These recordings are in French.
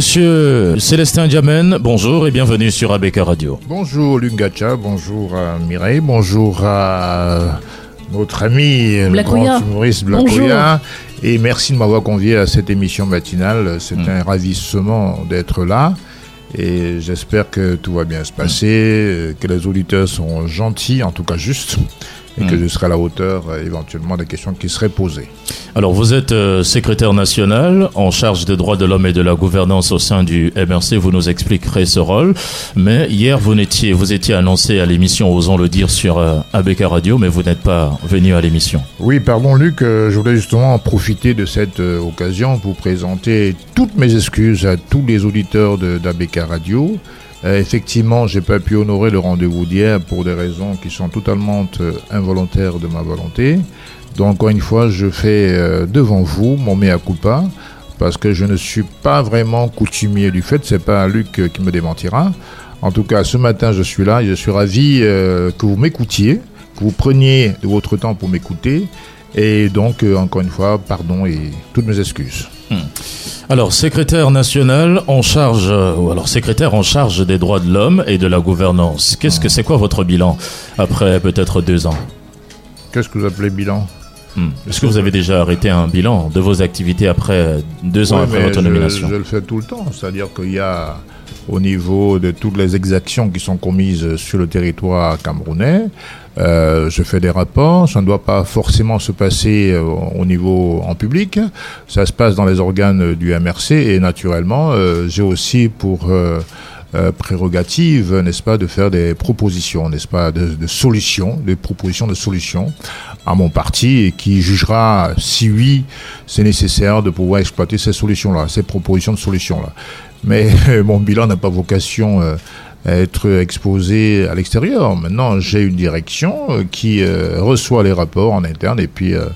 Monsieur Célestin Diamène, bonjour et bienvenue sur ABK Radio. Bonjour Lungacha, bonjour à Mireille, bonjour à notre ami le grand humoriste. Et merci de m'avoir convié à cette émission matinale. C'est mm. un ravissement d'être là. Et j'espère que tout va bien se passer, que les auditeurs sont gentils, en tout cas justes et que hmm. je serai à la hauteur euh, éventuellement des questions qui seraient posées. Alors vous êtes euh, secrétaire national en charge des droits de l'homme et de la gouvernance au sein du MRC, vous nous expliquerez ce rôle. Mais hier vous étiez, vous étiez annoncé à l'émission, osons le dire, sur euh, ABK Radio, mais vous n'êtes pas venu à l'émission. Oui, pardon Luc, je voulais justement profiter de cette occasion pour présenter toutes mes excuses à tous les auditeurs d'ABK Radio. Euh, effectivement, j'ai pas pu honorer le rendez-vous d'hier pour des raisons qui sont totalement euh, involontaires de ma volonté. Donc, encore une fois, je fais euh, devant vous mon mea culpa parce que je ne suis pas vraiment coutumier du fait. C'est pas Luc qui me démentira. En tout cas, ce matin, je suis là et je suis ravi que vous m'écoutiez, que vous preniez de votre temps pour m'écouter. Et donc, encore une fois, pardon et toutes mes excuses. Hmm. Alors, secrétaire national en charge, euh, ou alors secrétaire en charge des droits de l'homme et de la gouvernance. Qu'est-ce que c'est quoi votre bilan après peut-être deux ans Qu'est-ce que vous appelez bilan hmm. Est-ce que vous avez déjà arrêté un bilan de vos activités après deux ans après votre nomination je, le fais tout le temps, c'est-à-dire qu'il y a au niveau de toutes les exactions qui sont commises sur le territoire camerounais, euh, je fais des rapports, ça ne doit pas forcément se passer euh, au niveau en public, ça se passe dans les organes du MRC et naturellement, euh, j'ai aussi pour prérogative, n'est-ce pas, de faire des propositions, n'est-ce pas, de, de, solutions, des propositions de solutions à mon parti et qui jugera si oui, c'est nécessaire de pouvoir exploiter ces solutions-là, ces propositions de solutions-là. Mais mon bilan n'a pas vocation être exposé à l'extérieur. Maintenant, j'ai une direction euh, qui euh, reçoit les rapports en interne et puis euh,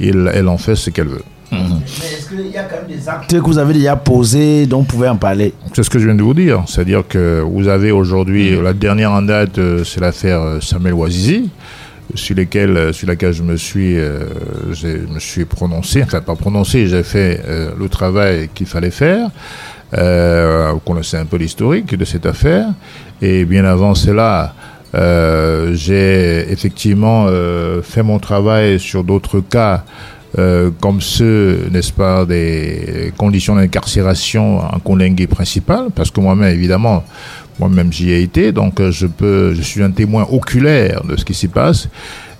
elle en fait ce qu'elle veut. Mais est-ce qu'il y a quand même des actes que vous avez déjà posés dont vous pouvez en parler? C'est ce que je viens de vous dire. C'est-à-dire que vous avez aujourd'hui, mm. la dernière en date, c'est l'affaire Samuel Ouazizi, sur, sur laquelle je me suis, je me suis prononcé, enfin pas prononcé, j'ai fait le travail qu'il fallait faire. Euh, vous connaissez un peu l'historique de cette affaire. Et bien avant cela, euh, j'ai effectivement euh, fait mon travail sur d'autres cas, euh, comme ceux, n'est-ce pas, des conditions d'incarcération en Condengue principal, parce que moi-même, évidemment, moi-même j'y ai été, donc je peux, je suis un témoin oculaire de ce qui s'y passe.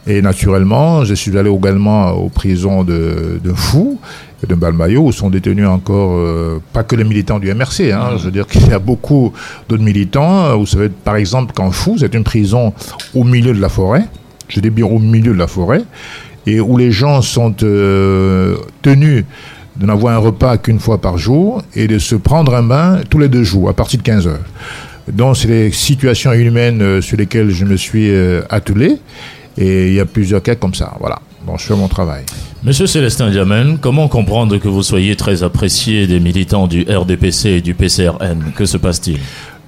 Et naturellement, je suis allé également aux prisons de, de Fou de Balmayo, où sont détenus encore, euh, pas que les militants du MRC, hein, je veux dire qu'il y a beaucoup d'autres militants. Vous savez, par exemple, qu'en Fou, c'est une prison au milieu de la forêt, je dis bien au milieu de la forêt, et où les gens sont euh, tenus de n'avoir un repas qu'une fois par jour et de se prendre un bain tous les deux jours, à partir de 15 heures. Donc, c'est les situations inhumaines euh, sur lesquelles je me suis attelé, et il y a plusieurs cas comme ça, voilà. Bon, je fais mon travail. Monsieur Célestin Diamène, comment comprendre que vous soyez très apprécié des militants du RDPC et du PCRN Que se passe-t-il?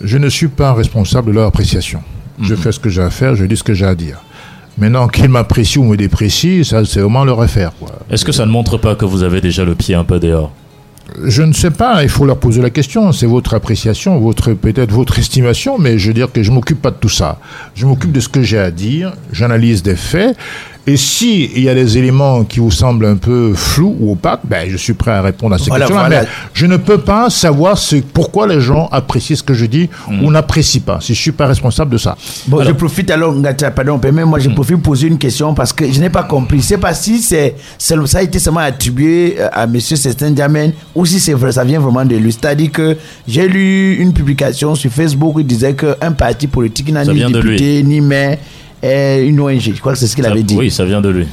Je ne suis pas responsable de leur appréciation. Je mhm. fais ce que j'ai à faire, je dis ce que j'ai à dire. Maintenant, qu'ils m'apprécient ou me déprécient, ça, c'est vraiment leur affaire. Est-ce que ça ne montre pas que vous avez déjà le pied un peu dehors? Je ne sais pas, il faut leur poser la question. C'est votre appréciation, votre peut-être votre estimation, mais je veux dire que je m'occupe pas de tout ça. Je m'occupe de ce que j'ai à dire, j'analyse des faits, et si il y a des éléments qui vous semblent un peu flous ou opaques, ben, je suis prêt à répondre à ces questions. Mais je ne peux pas savoir pourquoi les gens apprécient ce que je dis ou hmm. n'apprécient pas. Si je suis pas responsable de ça. Bon, je profite alors, pardon, mais moi je hmm. profite poser une question parce que je n'ai pas compris. C'est pas si c'est, ça a été seulement attribué euh, à Monsieur Cestin Diamène ou si c'est vrai, ça vient vraiment de lui. C'est-à-dire que j'ai lu une publication sur Facebook qui disait qu'un parti politique n'a ni député ni maire une ONG. Je crois que c'est ce qu'il avait dit. Oui, ça vient de lui.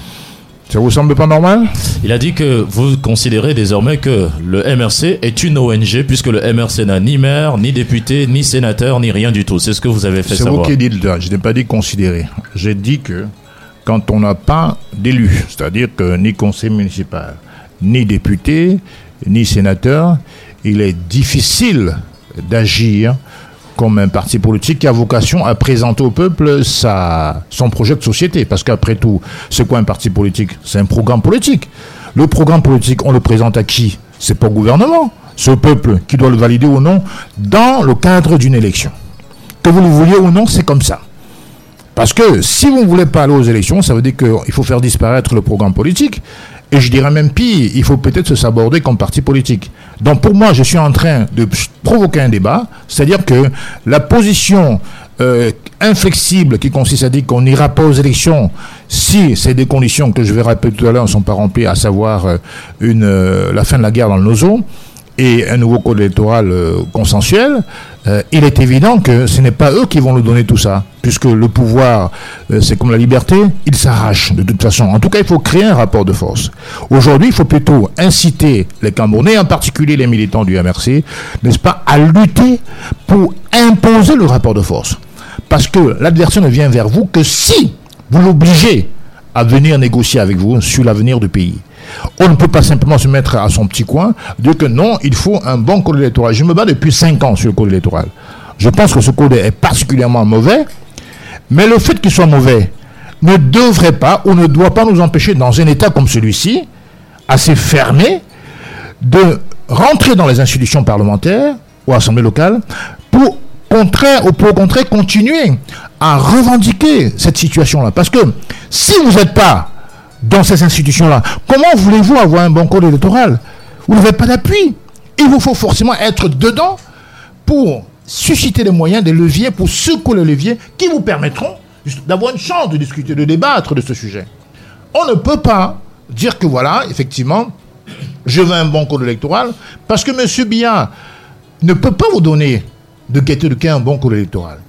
Ça vous semble pas normal? Il a dit que vous considérez désormais que le MRC est une ONG puisque le MRC n'a ni maire, ni député, ni sénateur, ni rien du tout. C'est ce que vous avez fait savoir. C'est vous qui dites Je n'ai pas dit considérer. J'ai dit que quand on n'a pas d'élu, c'est-à-dire que ni conseil municipal, ni député, ni sénateur, il est difficile d'agir comme un parti politique qui a vocation à présenter au peuple sa, son projet de société. Parce qu'après tout, c'est quoi un parti politique? C'est un programme politique. Le programme politique, on le présente à qui? C'est pas au gouvernement, c'est au peuple qui doit le valider ou non dans le cadre d'une élection. Que vous le vouliez ou non, c'est comme ça. Parce que si vous ne voulez pas aller aux élections, ça veut dire qu'il faut faire disparaître le programme politique. Et je dirais même pire, il faut peut-être se saborder comme parti politique. Donc pour moi, je suis en train de provoquer un débat, c'est-à-dire que la position euh, inflexible qui consiste à dire qu'on n'ira pas aux élections si ces des conditions que je vais rappeler tout à l'heure ne sont pas remplies, à savoir euh, euh, la fin de la guerre dans le Nozo, et un nouveau code électoral consensuel, euh, il est évident que ce n'est pas eux qui vont nous donner tout ça, puisque le pouvoir, euh, c'est comme la liberté, il s'arrache de toute façon. En tout cas, il faut créer un rapport de force. Aujourd'hui, il faut plutôt inciter les Camerounais, en particulier les militants du MRC, n'est-ce pas, à lutter pour imposer le rapport de force. Parce que l'adversaire ne vient vers vous que si vous l'obligez à venir négocier avec vous sur l'avenir du pays. On ne peut pas simplement se mettre à son petit coin, dire que non, il faut un bon code électoral. Je me bats depuis 5 ans sur le code électoral. Je pense que ce code est particulièrement mauvais, mais le fait qu'il soit mauvais ne devrait pas ou ne doit pas nous empêcher, dans un État comme celui-ci, assez fermé, de rentrer dans les institutions parlementaires ou assemblées locales pour contraire, ou pour au contraire continuer à revendiquer cette situation-là. Parce que si vous n'êtes pas dans ces institutions-là. Comment voulez-vous avoir un bon code électoral? Vous n'avez pas d'appui. Il vous faut forcément être dedans pour susciter les moyens, des leviers, pour secouer les leviers qui vous permettront d'avoir une chance de discuter, de débattre de ce sujet. On ne peut pas dire que voilà, effectivement, je veux un bon code électoral, parce que M. Biya ne peut pas vous donner de gaieté de quai un bon code électoral.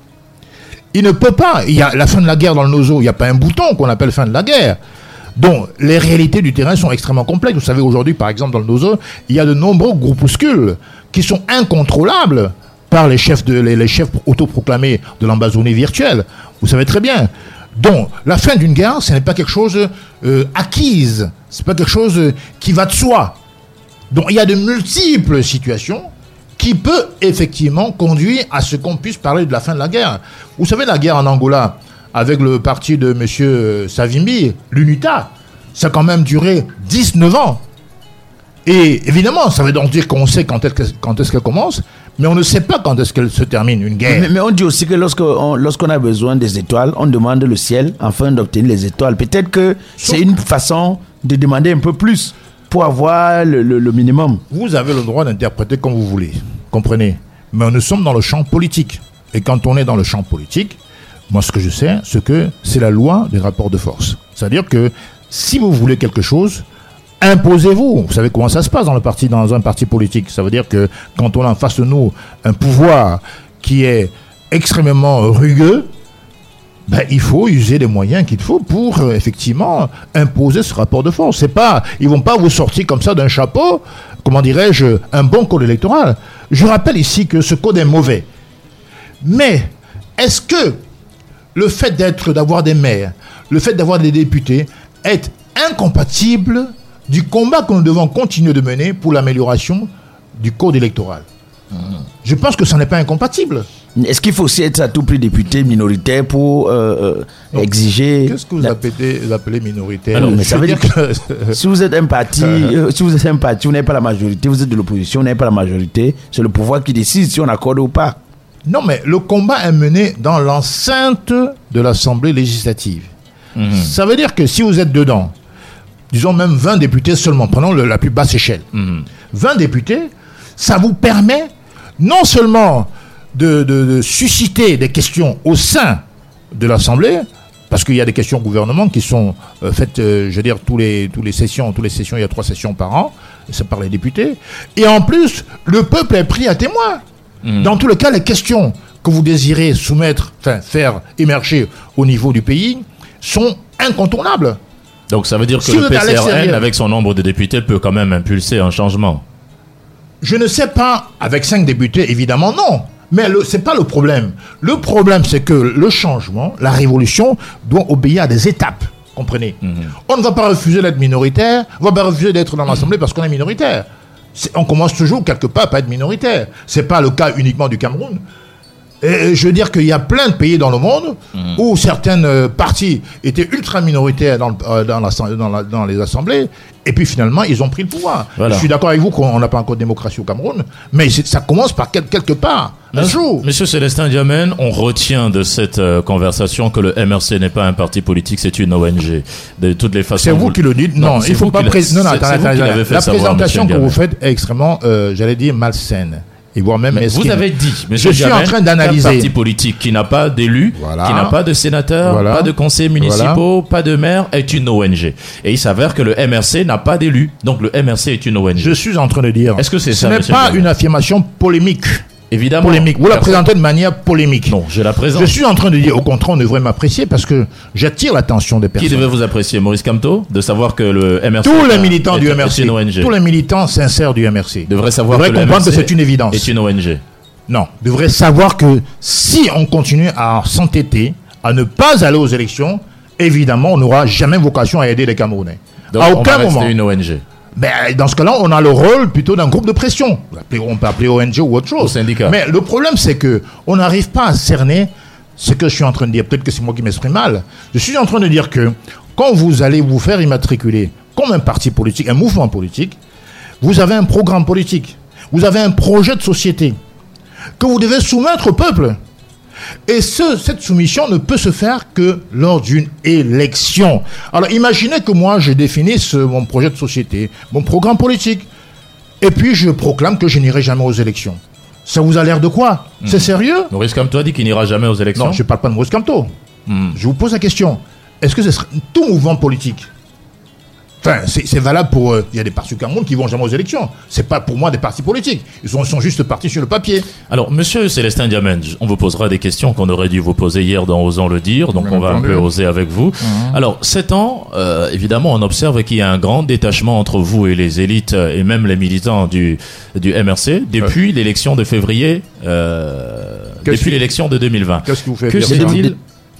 Il ne peut pas. Il y a la fin de la guerre dans le nozo, il n'y a pas un bouton qu'on appelle fin de la guerre. Donc, les réalités du terrain sont extrêmement complexes. Vous savez, aujourd'hui, par exemple, dans le Nozo, il y a de nombreux groupuscules qui sont incontrôlables par les chefs, autoproclamés de l'ambazonie virtuelle. Vous savez très bien. Donc, la fin d'une guerre, ce n'est pas quelque chose euh, acquise. Ce n'est pas quelque chose qui va de soi. Donc, il y a de multiples situations qui peuvent effectivement conduire à ce qu'on puisse parler de la fin de la guerre. Vous savez, la guerre en Angola, avec le parti de M. Savimbi, l'UNITA, ça a quand même duré 19 ans. Et évidemment, ça veut donc dire qu'on sait quand est-ce qu'elle commence, mais on ne sait pas quand est-ce qu'elle se termine, une guerre. Mais, on dit aussi que lorsqu'on lorsqu'on a besoin des étoiles, on demande le ciel afin d'obtenir les étoiles. Peut-être que c'est une façon de demander un peu plus pour avoir le, le minimum. Vous avez le droit d'interpréter comme vous voulez, comprenez. Mais nous sommes dans le champ politique. Et quand on est dans le champ politique, moi, ce que je sais, c'est que c'est la loi des rapports de force. C'est-à-dire que si vous voulez quelque chose, imposez-vous. Vous savez comment ça se passe dans, le parti, dans un parti politique. Ça veut dire que quand on a en face de nous un pouvoir qui est extrêmement rugueux, ben, il faut user les moyens qu'il faut pour euh, effectivement imposer ce rapport de force. C'est pas, ils vont pas vous sortir comme ça d'un chapeau, comment dirais-je, un bon code électoral. Je rappelle ici que ce code est mauvais. Mais est-ce que le fait d'être, d'avoir des maires, le fait d'avoir des députés est incompatible du combat que nous devons continuer de mener pour l'amélioration du code électoral. Je pense que ça n'est pas incompatible. Est-ce qu'il faut aussi être à tout prix député minoritaire pour euh, euh, exiger Qu'est-ce que vous, appelez, minoritaire? Ça veut dire que si vous êtes un parti, euh, si vous êtes un parti, vous n'avez pas la majorité, vous êtes de l'opposition, vous n'avez pas la majorité, c'est le pouvoir qui décide si on accorde ou pas. Non, mais le combat est mené dans l'enceinte de l'Assemblée législative. Mhm. Ça veut dire que si vous êtes dedans, disons même 20 députés seulement, prenons la plus basse échelle, 20 mhm. députés, ça vous permet non seulement de, susciter des questions au sein de l'Assemblée, parce qu'il y a des questions au gouvernement qui sont euh, faites, euh, je veux dire, tous les, tous les sessions, tous les sessions, il y a trois sessions par an, c'est par les députés. Et en plus, le peuple est pris à témoin. Mm. Dans tous les cas, les questions que vous désirez soumettre, enfin faire émerger au niveau du pays, sont incontournables. Donc ça veut dire que le PCRN, avec son nombre de députés, peut quand même impulser un changement Je ne sais pas, avec cinq députés, évidemment non. Mais ce n'est pas le problème. Le problème, c'est que le changement, la révolution, doit obéir à des étapes. Comprenez mm-hmm. On ne va pas refuser d'être minoritaire, on ne va pas refuser d'être dans l'Assemblée parce qu'on est minoritaire on commence toujours quelque part à être minoritaire. Ce n'est pas le cas uniquement du Cameroun. Et je veux dire qu'il y a plein de pays dans le monde Mhm. où certaines euh, parties étaient ultra minoritaires dans, le- euh, dans, l'assemblée- dans la- dans les assemblées, et puis finalement, ils ont pris le pouvoir. Voilà. Je suis d'accord avec vous qu'on n'a pas encore de démocratie au Cameroun, mais ça commence par quel- quelque part, un jour. Monsieur Célestin Diamène, on retient de cette euh, conversation que le MRC n'est pas un parti politique, c'est une ONG. De toutes les façons. C'est vous qui le dites. Non, c'est il faut pas pré- Non, non, attends, attends, attends. La savoir, présentation monsieur que vous faites est extrêmement, euh, j'allais dire, malsaine. Et voire même Mais mesquine. vous avez dit, Je suis en train d'analyser. parti politique qui n'a pas d'élus, Voilà. qui n'a pas de sénateurs, Voilà. pas de conseillers municipaux, pas de maires, est une ONG. Et il s'avère que le MRC n'a pas d'élus. Donc le MRC est une ONG. Je suis en train de dire. Est-ce que c'est Ce ça, n'est monsieur pas une affirmation polémique. Évidemment. Polémique. Vous la présentez de manière polémique. Non, je la présente. Je suis en train de dire, au contraire, on devrait m'apprécier parce que j'attire l'attention des Qui personnes. devait vous apprécier Maurice Camteau De savoir que le MRC. Tous les militants est- du MRC, une ONG. tous les militants sincères du MRC devraient savoir devraient que le comprendre que c'est une évidence. est une ONG. Non, devraient savoir que si on continue à s'entêter, à ne pas aller aux élections, évidemment, on n'aura jamais vocation à aider les Camerounais. Donc, à on va aucun moment. une ONG. Ben, dans ce cas-là, on a le rôle plutôt d'un groupe de pression. On peut appeler- ONG ou autre chose. Au syndicat. Mais le problème, c'est que on n'arrive pas à cerner ce que je suis en train de dire. Peut-être que c'est moi qui m'exprime mal. Je suis en train de dire que quand vous allez vous faire immatriculer comme un parti politique, un mouvement politique, vous avez un programme politique. Vous avez un projet de société que vous devez soumettre au peuple. Et ce, cette soumission ne peut se faire que lors d'une élection. Alors imaginez que moi, je définisse mon projet de société, mon programme politique, et puis je proclame que je n'irai jamais aux élections. Ça vous a l'air de quoi? C'est sérieux? Maurice Camteau a dit qu'il n'ira jamais aux élections. Non, je ne parle pas de Maurice Camteau. Hmm. Je vous pose la question. Est-ce que ce serait tout mouvement politique Enfin, c'est c'est valable pour. euh, Il y a des partis au Cameroun qui vont jamais aux élections. C'est pas pour moi des partis politiques. Ils sont, juste partis sur le papier. Alors, monsieur Célestin Diamène, on vous posera des questions qu'on aurait dû vous poser hier dans Osons le dire, donc Bien on va un peu oser avec vous. Alors, sept ans, euh, évidemment, on observe qu'il y a un grand détachement entre vous et les élites euh, et même les militants du, du MRC depuis l'élection de février, euh, depuis l'élection de 2020. Qu'est-ce qui vous fait Que dire ça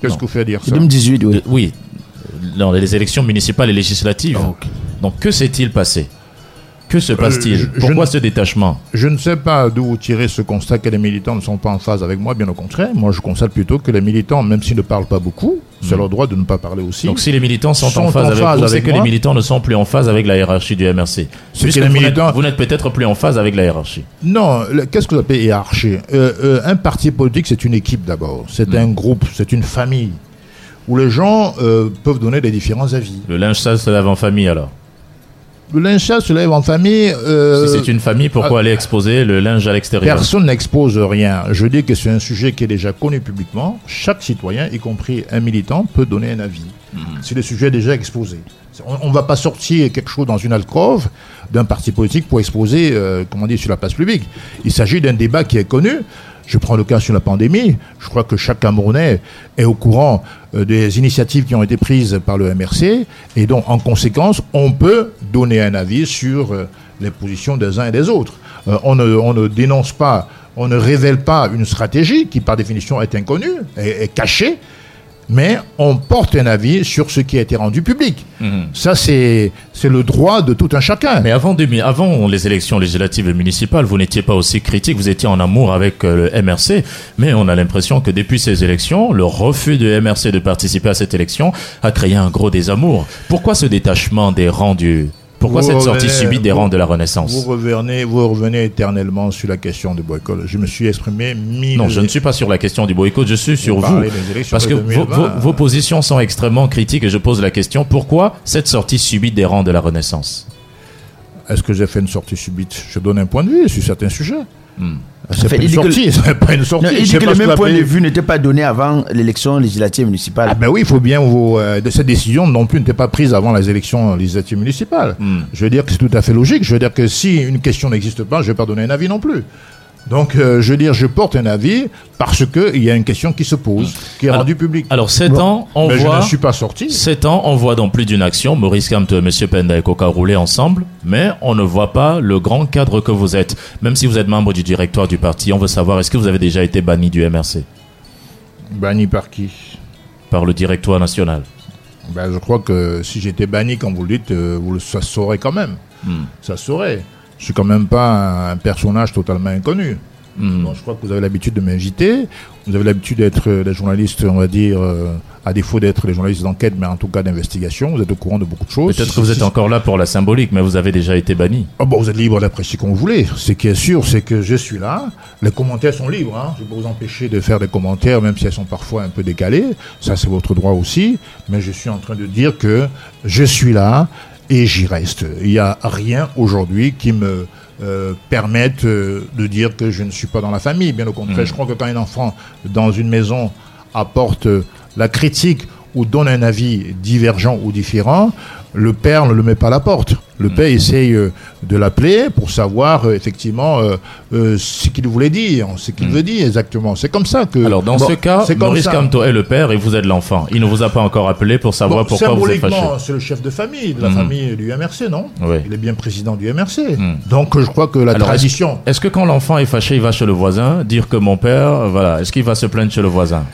Qu'est-ce qui vous fait dire ça 2018, oui. de- Oui, dans les élections municipales et législatives. Ah. Donc, que s'est-il passé? Que se passe-t-il? Euh, je Pourquoi ne- ce détachement? Je ne sais pas d'où tirez ce constat que les militants ne sont pas en phase avec moi, bien au contraire. Moi, je constate plutôt que les militants, même s'ils ne parlent pas beaucoup, c'est leur droit de ne pas parler aussi. Hmm. Donc si les militants sont, Sont en phase en avec vous, c'est avec que les militants ne sont plus en phase avec la hiérarchie du MRC. C'est Puisque que les vous n'êtes- militants- Vous n'êtes peut-être plus en phase avec la hiérarchie. Non, qu'est-ce que vous appelez hiérarchie? Euh, euh, Un parti politique, c'est une équipe d'abord. C'est Hmm. un groupe, c'est une famille où les gens euh, peuvent donner des différents avis. Le linge sale se lave en famille alors. Le linge sale se lève en famille. euh, si c'est une famille, pourquoi aller exposer le linge à l'extérieur Personne n'expose rien. Je dis que c'est un sujet qui est déjà connu publiquement. Chaque citoyen, y compris un militant, peut donner un avis. Si le sujet est déjà exposé. On ne va pas sortir quelque chose dans une alcôve d'un parti politique pour exposer, euh, comment dire, sur la place publique. Il s'agit d'un débat qui est connu. Je prends le cas sur la pandémie. Je crois que chaque Camerounais est au courant euh, des initiatives qui ont été prises par le MRC. Et donc, en conséquence, on peut donner un avis sur euh, les positions des uns et des autres. Euh, on, ne, on ne dénonce pas, on ne révèle pas une stratégie qui, par définition, est inconnue, est, est cachée, mais on porte un avis sur ce qui a été rendu public. Mhm. Ça, c'est c'est le droit de tout un chacun. Mais avant, 2000 avant les élections législatives et municipales, vous n'étiez pas aussi critique, vous étiez en amour avec euh, le MRC, mais on a l'impression que depuis ces élections, le refus de MRC de participer à cette élection a créé un gros désamour. Pourquoi ce détachement des rangs du... Pourquoi Vous cette sortie revenez- subite des vous- rangs de la Vous Renaissance revenez, vous revenez éternellement sur la question de boycott. Je me suis exprimé mille Non, je ne suis pas sur la question du boycott, je suis sur vous. Parce que vos, 2020. vos- vos positions sont extrêmement critiques et je pose la question, pourquoi cette sortie subite des rangs de la Renaissance? Est-ce que j'ai fait une sortie subite? Je donne un point de vue sur certains sujets. Hmm. C'est pas il une dit que- sortie, c'est pas une sortie. Non, il dit que le même point de vue n'était pas donné avant l'élection législative municipale. Ah ben oui, il faut bien vous, euh, de cette décision non plus n'était pas prise avant les élections législatives municipales. Hmm. Je veux dire que c'est tout à fait logique. Je veux dire que si une question n'existe pas, je vais pas donner un avis non plus. Donc, euh, je veux dire, je porte un avis parce que il y a une question qui se pose, qui est Alors- rendue publique. Alors, sept ans, on Mais voit... je ne suis pas sorti. Sept ans, on voit dans plus d'une action Maurice Kamte, M. Penda et Coca rouler ensemble, mais on ne voit pas le grand cadre que vous êtes. Même si vous êtes membre du directoire du parti, on veut savoir, est-ce que vous avez déjà été banni du MRC Banni par qui? Par le directoire national ben, Je crois que si j'étais banni, comme vous le dites, euh, vous le, ça se saurait quand même. Hmm. Ça se saurait. Je suis quand même pas un personnage totalement inconnu. Hmm. je crois que vous avez l'habitude de m'inviter. Vous avez l'habitude d'être des journalistes, on va dire, à défaut d'être des journalistes d'enquête, mais en tout cas d'investigation. Vous êtes au courant de beaucoup de choses. Peut-être que vous êtes encore là pour la symbolique, mais vous avez déjà été banni. Oh bon, vous êtes libre d'apprécier comme vous voulez. Ce qui est sûr, c'est que je suis là. Les commentaires sont libres. Hein. Je peux vous empêcher de faire des commentaires, même si elles sont parfois un peu décalées. Ça, c'est votre droit aussi. Mais je suis en train de dire que je suis là et j'y reste. Il n'y a rien aujourd'hui qui me euh, permette euh, de dire que je ne suis pas dans la famille. Bien au contraire, je crois que quand un enfant dans une maison apporte la critique ou donne un avis divergent ou différent, le père ne le met pas à la porte. Le mm. père essaye euh, de l'appeler pour savoir euh, effectivement euh, ce qu'il voulait dire, ce qu'il mm. veut dire exactement. C'est comme ça que. Alors dans ce cas, Maurice Camto est le père et vous êtes l'enfant. Il ne vous a pas encore appelé pour savoir pourquoi vous êtes fâché. c'est le chef de famille de la mm. famille du MRC, non Il est bien président du MRC. Donc je crois que la tradition. Est-ce que quand l'enfant est fâché, il va chez le voisin dire que mon père, voilà, est-ce qu'il va se plaindre chez le voisin?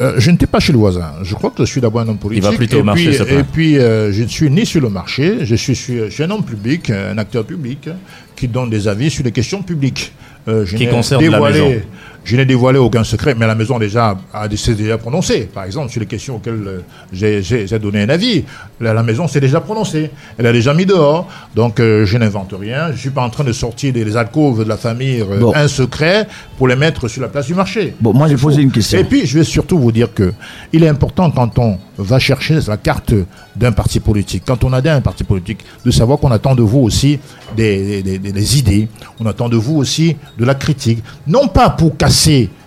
Euh, je n'étais pas chez le voisin. Je crois que je suis d'abord un homme politique. Il va plutôt et au marché, puis, Et puis, euh, je ne suis ni sur le marché, je suis, je suis un homme public, un acteur public, qui donne des avis sur les questions publiques. Euh, qui concerne la maison. Je n'ai dévoilé aucun secret, mais la maison déjà a déjà prononcé. Par exemple, sur les questions auxquelles euh, j'ai donné un avis, la, maison s'est déjà prononcée. Elle a déjà mis dehors. Donc, euh, je n'invente rien. Je ne suis pas en train de sortir des, alcôves de la famille euh, un secret pour les mettre sur la place du marché. Bon, moi, j'ai posé une question. Et puis, je vais surtout vous dire que il est important quand on va chercher la carte d'un parti politique, quand on adhère à un parti politique, de savoir qu'on attend de vous aussi des, des idées, on attend de vous aussi de la critique. Non pas pour casser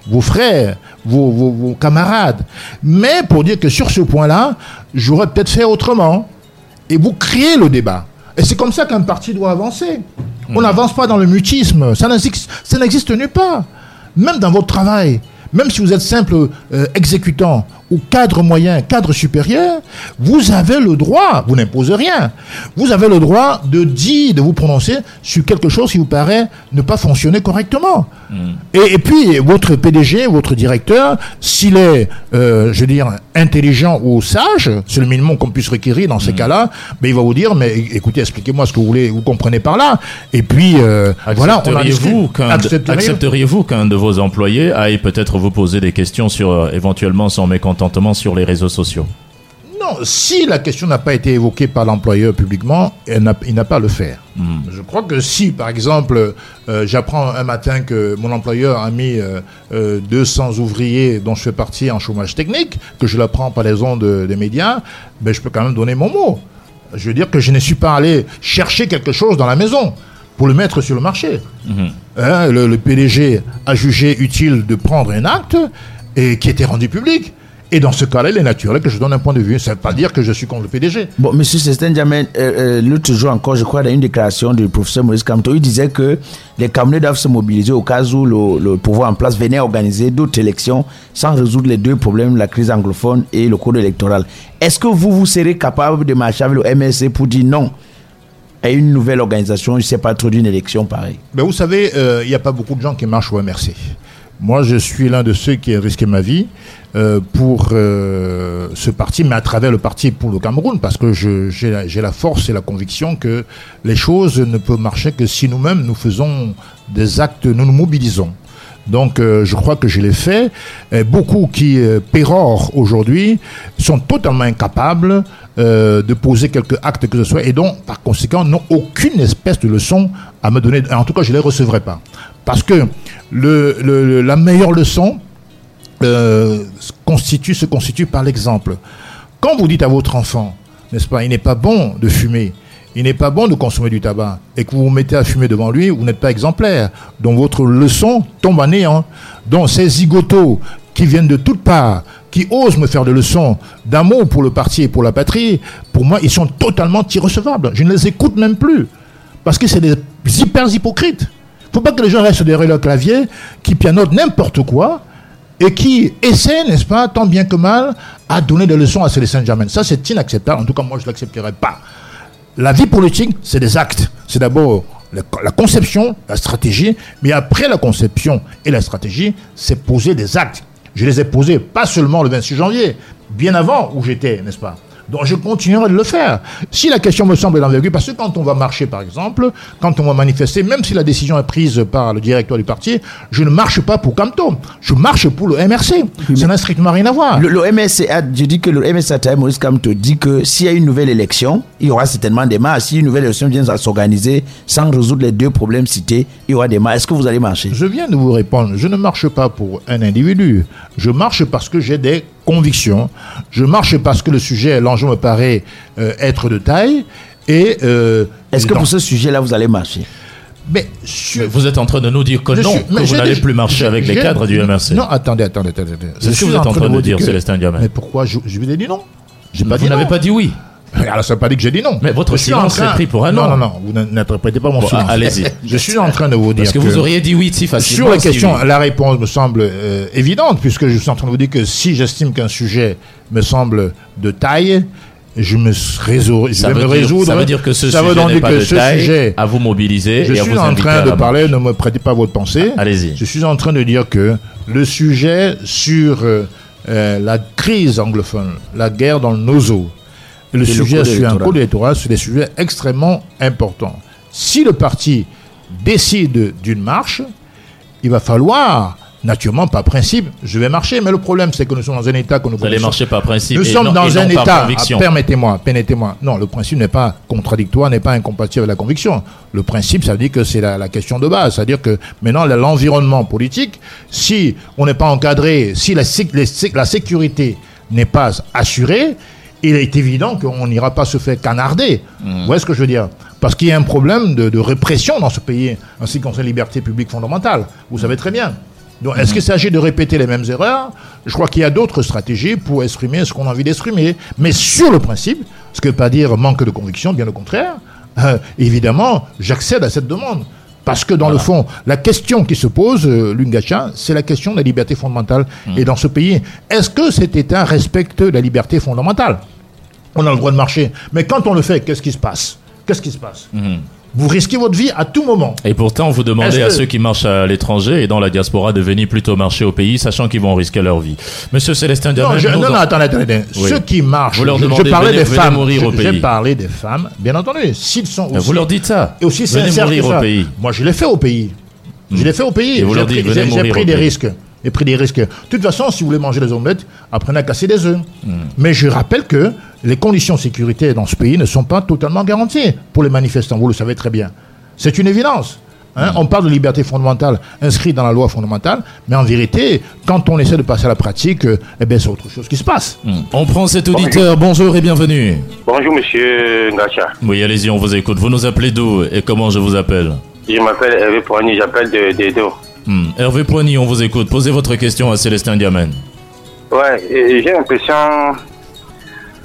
vos frères, vos, camarades, mais pour dire que sur ce point-là, j'aurais peut-être fait autrement. Et vous créez le débat. Et c'est comme ça qu'un parti doit avancer. On hmm. n'avance pas dans le mutisme. Ça n'existe nulle part. Même dans votre travail, même si vous êtes simple euh, exécutant ou cadre moyen, cadre supérieur, vous avez le droit, vous n'imposez rien, vous avez le droit de dire, de vous prononcer sur quelque chose qui vous paraît ne pas fonctionner correctement. Hmm. Et, puis, votre PDG, votre directeur, s'il est, euh, je veux dire, intelligent ou sage, c'est le minimum qu'on puisse requérir dans ces hmm. cas-là, mais il va vous dire, mais écoutez, expliquez-moi ce que vous voulez, vous comprenez par là. Et puis, euh, voilà, accepteriez-vous qu'un accepteriez qu'un de vos employés aille peut-être vous poser des questions sur euh, éventuellement son mécontentement sur les réseaux sociaux non, si la question n'a pas été évoquée par l'employeur publiquement, il n'a pas à le faire. Hmm. Je crois que si, par exemple, euh, j'apprends un matin que mon employeur a mis 200 euh, euh, ouvriers dont je fais partie en chômage technique, que je l'apprends par les ondes des médias, ben, je peux quand même donner mon mot. Je veux dire que je ne suis pas allé chercher quelque chose dans la maison pour le mettre sur le marché. Hmm. Hein, le, le PDG a jugé utile de prendre un acte et qui était rendu public. Et dans ce cas-là, il est naturel que je donne un point de vue. Ça ne veut pas dire que je suis contre le PDG. Bon, monsieur Cestin euh, euh, l'autre jour encore, je crois, dans une déclaration du professeur Maurice Camto, il disait que les Camerounais doivent se mobiliser au cas où le, pouvoir en place venait organiser d'autres élections sans résoudre les deux problèmes, la crise anglophone et le code électoral. Est-ce que vous, vous serez capable de marcher avec le MSC pour dire non à une nouvelle organisation, je ne sais pas trop d'une élection pareille ben Vous savez, euh, il n'y a pas beaucoup de gens qui marchent au MRC. Moi, je suis l'un de ceux qui a risqué ma vie euh, pour euh, ce parti, mais à travers le parti pour le Cameroun, parce que j'ai la, force et la conviction que les choses ne peuvent marcher que si nous-mêmes nous faisons des actes, nous nous mobilisons. Donc euh, je crois que je l'ai fait. Beaucoup qui pérorent aujourd'hui sont totalement incapables de poser quelques actes que ce soit et donc par conséquent n'ont aucune espèce de leçon à me donner. En tout cas, je ne les recevrai pas. Parce que la meilleure leçon euh, se constitue par l'exemple. Quand vous dites à votre enfant, n'est-ce pas, il n'est pas bon de fumer, il n'est pas bon de consommer du tabac, et que vous vous mettez à fumer devant lui, vous n'êtes pas exemplaire. Donc votre leçon tombe à néant. Donc ces zigotos qui viennent de toutes parts, qui osent me faire des leçons d'amour pour le parti et pour la patrie, pour moi, ils sont totalement irrecevables. Je ne les écoute même plus. Parce que c'est des hyper hypocrites faut pas que les gens restent derrière leur clavier, qui pianotent n'importe quoi, et qui essaient, n'est-ce pas, tant bien que mal, à donner des leçons à Célestin Germain. Ça, c'est inacceptable. En tout cas, moi, je ne l'accepterai pas. La vie politique, c'est des actes. C'est d'abord la conception, la stratégie, mais après la conception et la stratégie, c'est poser des actes. Je les ai posés pas seulement le 26 janvier, bien avant où j'étais, n'est-ce pas Donc je continuerai de le faire. Si la question me semble d'envergure, parce que quand on va marcher par exemple, quand on va manifester, même si la décision est prise par le directeur du parti, je ne marche pas pour Camto, je marche pour le MRC. Ça n'a strictement rien à voir. Le, le MRC, a- je dis que le MRC, Maurice Kamto, dit que s'il y a une nouvelle élection, il y aura certainement des marches. Si une nouvelle élection vient à s'organiser sans résoudre les deux problèmes cités, il y aura des marches. Est-ce que vous allez marcher? Je viens de vous répondre, je ne marche pas pour un individu. Je marche parce que j'ai des convictions. Je marche parce que le sujet, l'enjeu me paraît euh, être de taille. Et euh, Est-ce que dans- pour ce sujet-là, vous allez marcher? Mais Vous êtes en train de nous dire que je non, suis- que vous n'allez plus marcher avec les cadres du MRC. Non, attendez, attendez, attendez. C'est ce que vous êtes en train de vous me dire, que- Célestin Diamant. Mais pourquoi je, je vous ai dit non? J'ai pas vous dit n'avez non. pas dit oui. Alors, ça veut pas dire que j'ai dit non. Mais votre Je silence train- est pris pour un non. non. Non, non, vous n'interprétez pas mon Bon, silence. allez-y. Je suis en train de vous dire Parce que vous auriez dit oui si facilement. Sur la question, oui. la réponse me semble euh, évidente, puisque je suis en train de vous dire que si j'estime qu'un sujet me semble de taille, je me résous, je ça vais veut, me dire, résoudre. ça veut dire que ce Ça sujet n'est pas que de ce taille sujet, à vous mobiliser je et à suis vous en train de parler, ne me prêtez pas votre pensée. Allez-y. Je suis en train de dire que le sujet sur euh, euh, la crise anglophone, la guerre dans nos eaux, et le Et le sujet sur un code électoral, c'est des sujets extrêmement importants. Si le parti décide d'une marche, il va falloir, naturellement, par principe, je vais marcher. Mais le problème, c'est que nous sommes dans un état que nous Vous allez marcher par principe. nous et sommes non- dans et un non état, conviction. ah, permettez-moi, permettez-moi. Non, le principe n'est pas contradictoire, n'est pas incompatible avec la conviction. Le principe, ça veut dire que c'est la, la question de base. C'est-à-dire que maintenant, l'environnement politique, si on n'est pas encadré, si la sécurité n'est pas assurée, il est évident qu'on n'ira pas se faire canarder. Vous voyez ce que je veux dire? Parce qu'il y a un problème de, de répression dans ce pays, en ce qui concerne les libertés publiques fondamentales. Vous savez très bien. Donc, est-ce qu'il s'agit de répéter les mêmes erreurs? Je crois qu'il y a d'autres stratégies pour exprimer ce qu'on a envie d'exprimer. Mais sur le principe, ce que veut pas dire manque de conviction, bien au contraire, euh, évidemment, j'accède à cette demande. Parce que dans le fond, la question qui se pose, euh, Lungacha, c'est la question de la liberté fondamentale. Et dans ce pays, est-ce que cet État respecte la liberté fondamentale? On a le droit de marcher. Mais quand on le fait, qu'est-ce qui se passe? Qu'est-ce qui se passe? Vous risquez votre vie à tout moment. Et pourtant, vous demandez à que- ceux qui marchent à l'étranger et dans la diaspora de venir plutôt marcher au pays, sachant qu'ils vont risquer leur vie. Monsieur Célestin Non, je- non, non, attendez, attendez. Oui. Ceux qui marchent, Vous leur je- je, demandez, parlais venez- des venez femmes. mourir je- au J'ai pays. parlé des femmes, bien entendu. S'ils sont aussi, vous leur dites ça. et aussi Venez mourir au ça. pays. Moi, je l'ai fait au pays. Je l'ai fait au pays. Et vous J'ai leur pris, dites, venez j'ai- j'ai mourir pris au des risques. J'ai pris des risques. De toute façon, si vous voulez manger des omelettes, apprenez à casser des œufs. Hmm. Mais je rappelle que les conditions sécuritaires dans ce pays ne sont pas totalement garanties pour les manifestants. Vous le savez très bien. C'est une évidence. Hein, Hmm. On parle de liberté fondamentale inscrite dans la loi fondamentale, mais en vérité, quand on essaie de passer à la pratique, euh, eh bien, c'est autre chose qui se passe. Hmm. On prend cet auditeur. Bonjour et bienvenue. Bonjour Monsieur Ngacha. Oui, allez-y, on vous écoute. Vous nous appelez d'où et comment je vous appelle? Je m'appelle Hervé Poigny, j'appelle de d'Edo. Hmm. Hervé Poigny, on vous écoute. Posez votre question à Célestin Diamant. Ouais, j'ai l'impression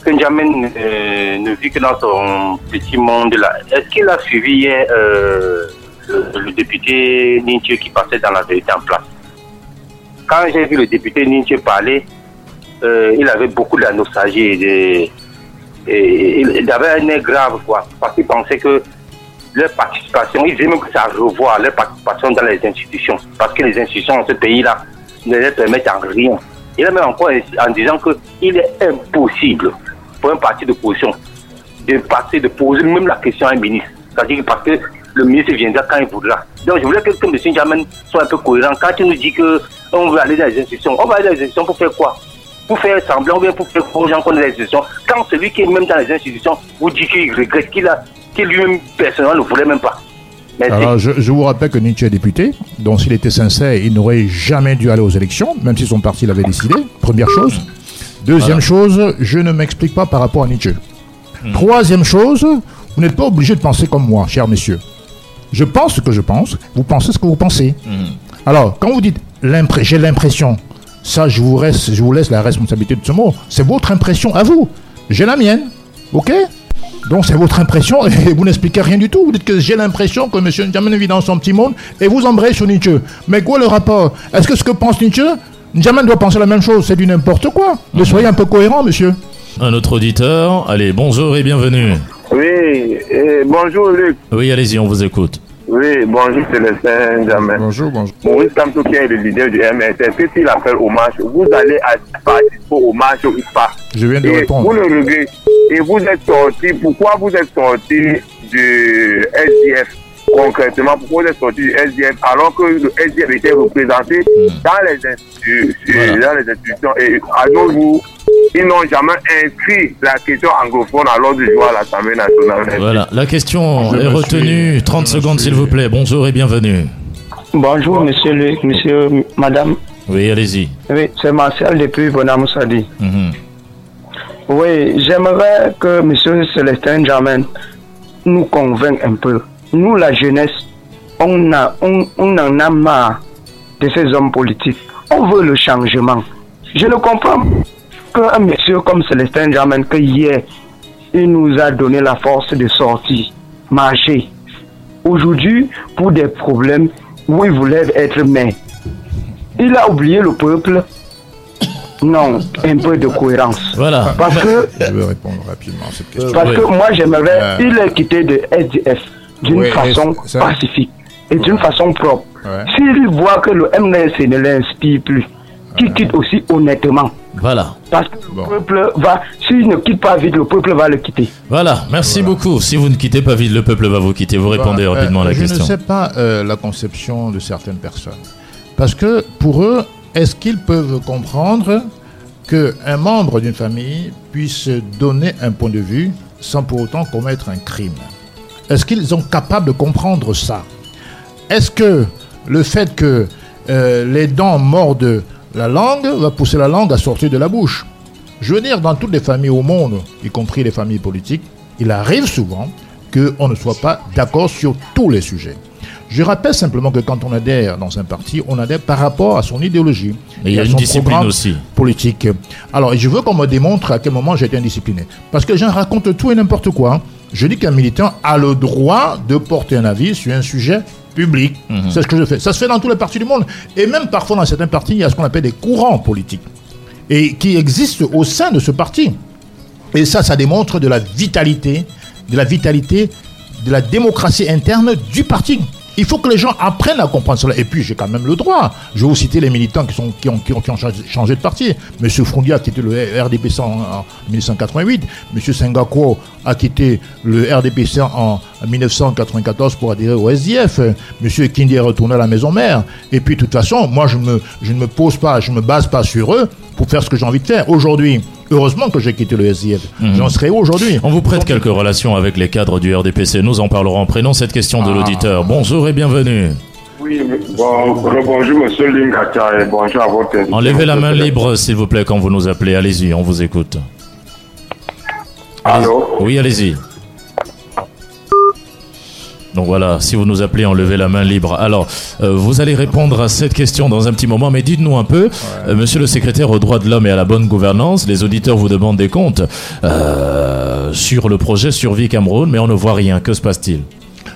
que N'Djamène euh, ne vit que dans son petit monde là. Est-ce qu'il a suivi hier euh, le, député Nintieu qui passait dans la vérité en place? Quand j'ai vu le député Nintieu parler, euh, il avait beaucoup de nostalgie et, il avait un air grave quoi, parce qu'il pensait que leur participation, il disait même que ça revoit leur participation dans les institutions, parce que les institutions dans ce pays-là ne les permettent en rien. Il a même encore en disant qu'il est impossible pour un parti d'opposition de passer, de poser même la question à un ministre. C'est-à-dire parce que le ministre viendra quand il voudra. Donc je voulais que, que M. Jamen soit un peu cohérent. Quand il nous dit qu'on veut aller dans les institutions, on va aller dans les institutions pour faire quoi? Pour faire semblant ou bien pour faire aux gens qu'on est dans les institutions. Quand celui qui est même dans les institutions vous dit qu'il regrette, qu'il a, lui-même personnellement ne voulait même pas. Merci. Alors, je, je vous rappelle que Nietzsche est député, donc s'il était sincère, il n'aurait jamais dû aller aux élections, même si son parti l'avait décidé. Première chose. Deuxième chose, je ne m'explique pas par rapport à Nietzsche. Troisième chose, vous n'êtes pas obligé de penser comme moi, chers messieurs. Je pense ce que je pense, vous pensez ce que vous pensez. Alors, quand vous dites j'ai l'impression, ça, je vous, reste, je vous laisse la responsabilité de ce mot. C'est votre impression à vous. J'ai la mienne. OK? Donc, c'est votre impression et vous n'expliquez rien du tout. Vous dites que j'ai l'impression que M. N'Djamena vit dans son petit monde et vous embrayez sur Nietzsche. Mais quoi le rapport? Est-ce que ce que pense Nietzsche, N'Djamena doit penser la même chose? C'est du n'importe quoi. Mais soyez un peu cohérent, monsieur. Un autre auditeur. Allez, bonjour et bienvenue. Oui, euh, bonjour Luc. Oui, allez-y, on vous écoute. Oui, bonjour Célestin Jamais. Bonjour, bonjour. Maurice Kamto qui est le leader du que s'il appelle hommage, vous allez à- participer au marche ou pas. Je viens de et répondre. Vous le regrettez. Et vous êtes sorti. Pourquoi vous êtes sorti du SDF concrètement? Pourquoi vous êtes sorti du SDF alors que le SDF était représenté dans, les institu- Voilà. dans les institutions? Et à nos jours, ils n'ont jamais inscrit la question anglophone à l'ordre du jour à l'Assemblée nationale. Voilà, la question Je est retenue. suis- 30 je me secondes, s'il vous plaît. Bonjour et bienvenue. Bonjour, monsieur Luc, monsieur, madame. Oui, allez-y. Oui, c'est Marcel depuis Bonamoussadi. Mhm. Oui, j'aimerais que monsieur Célestin Jamen nous convainque un peu. Nous, la jeunesse, on, a, on, on en a marre de ces hommes politiques. On veut le changement. Je ne comprends qu'un monsieur comme Célestin Jamen, que hier, il nous a donné la force de sortir, marcher. Aujourd'hui, pour des problèmes où il voulait être maire, il a oublié le peuple. Non, un peu de cohérence. Voilà. Parce que, Je veux répondre rapidement à cette question. parce Oui. que moi, j'aimerais, Euh. il est quitté de SDF d'une Oui, façon ça- pacifique et d'une façon propre. Ouais. S'il voit que le MNC ne l'inspire plus, qu'il quitte aussi honnêtement. Voilà. Parce que Bon. le peuple va, s'il ne quitte pas vite, le peuple va le quitter. Voilà, merci beaucoup. Si vous ne quittez pas vite, le peuple va vous quitter. Vous répondez rapidement à euh, la je question. ne sais pas euh, la conception de certaines personnes. Parce que pour eux, est-ce qu'ils peuvent comprendre qu'un membre d'une famille puisse donner un point de vue sans pour autant commettre un crime? Est-ce qu'ils sont capables de comprendre ça? Est-ce que le fait que euh, les dents mordent la langue va pousser la langue à sortir de la bouche? Je veux dire, dans toutes les familles au monde, y compris les familles politiques, il arrive souvent qu'on ne soit pas d'accord sur tous les sujets. Je rappelle simplement que quand on adhère dans un parti, on adhère par rapport à son idéologie. Et il y a à une son discipline programme aussi. politique. Alors, je veux qu'on me démontre à quel moment j'ai été indiscipliné. Parce que j'en raconte tout et n'importe quoi. Je dis qu'un militant a le droit de porter un avis sur un sujet public. Mhm. C'est ce que je fais. Ça se fait dans tous les partis du monde. Et même parfois dans certains partis, il y a ce qu'on appelle des courants politiques. Et qui existent au sein de ce parti. Et ça, ça démontre de la vitalité, de la vitalité, de la démocratie interne du parti. Il faut que les gens apprennent à comprendre cela. Et puis, j'ai quand même le droit. Je vais vous citer les militants qui, ont, changé, de parti. Monsieur Frondia a quitté le RDPC en, en 1988. Monsieur Sengako a quitté le RDPC en 1994 pour adhérer au SDF. Monsieur Kindi est retourné à la maison mère. Et puis, de toute façon, moi, je, je ne me pose pas, je ne me base pas sur eux pour faire ce que j'ai envie de faire. Aujourd'hui, heureusement que j'ai quitté le SDF. J'en serais où aujourd'hui On vous prête quelques relations avec les cadres du RDPC. Nous en parlerons en prenant cette question de Ah. l'auditeur. Bonjour et bienvenue. Oui, bon, bonjour Monsieur Lingata et bonjour à votre. Enlevez la main libre, s'il vous plaît, quand vous nous appelez. Allez-y, on vous écoute. Allô? Oui, allez-y. Donc voilà, si vous nous appelez, enlevez la main libre. Alors, euh, vous allez répondre à cette question dans un petit moment, mais dites-nous un peu, euh, monsieur le secrétaire aux droits de l'homme et à la bonne gouvernance, les auditeurs vous demandent des comptes euh, sur le projet Survie Cameroun, mais on ne voit rien. Que se passe-t-il?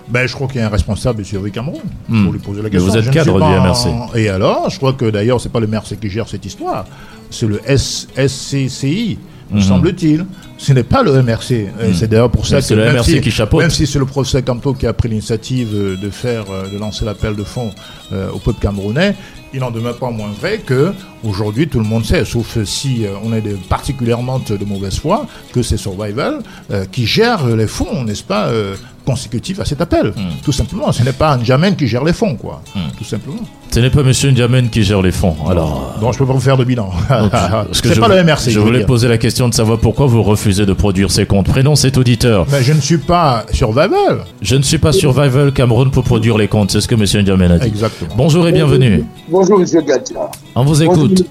Ben, je crois qu'il y a un responsable sur Cameroun. Hmm. Faut lui poser la Mais vous êtes cadre du MRC. en- Et alors, je crois que d'ailleurs, c'est pas le MRC qui gère cette histoire. C'est le SCCI, me Mhm. semble-t-il. Ce n'est pas le MRC. Et C'est d'ailleurs pour ça que c'est le MRC si- qui chapeaute. Même si c'est le professeur Camto qui a pris l'initiative euh, de faire, euh, de lancer l'appel de fonds euh, au peuple camerounais, il n'en demeure pas moins vrai que aujourd'hui tout le monde sait, sauf si euh, on est de- particulièrement de mauvaise foi, que c'est Survival euh, qui gère les fonds, n'est-ce pas, euh, consécutifs à cet appel. Hmm. Tout simplement, ce n'est pas un Jamen qui gère les fonds, quoi. Tout simplement. Ce n'est pas monsieur Ndiamen qui gère les fonds. Alors, Donc je peux pas vous faire de bilan. c'est je, pas le MRC. je voulais poser la question de savoir pourquoi vous refusez de produire ces comptes. Prénom cet auditeur. Mais je ne suis pas Survival. Je ne suis pas Survival Cameroun pour produire les comptes. C'est ce que monsieur Ndiamen a dit. Exactement. Bonjour et bienvenue. Bonjour, monsieur Gatia. On vous Bonjour, écoute.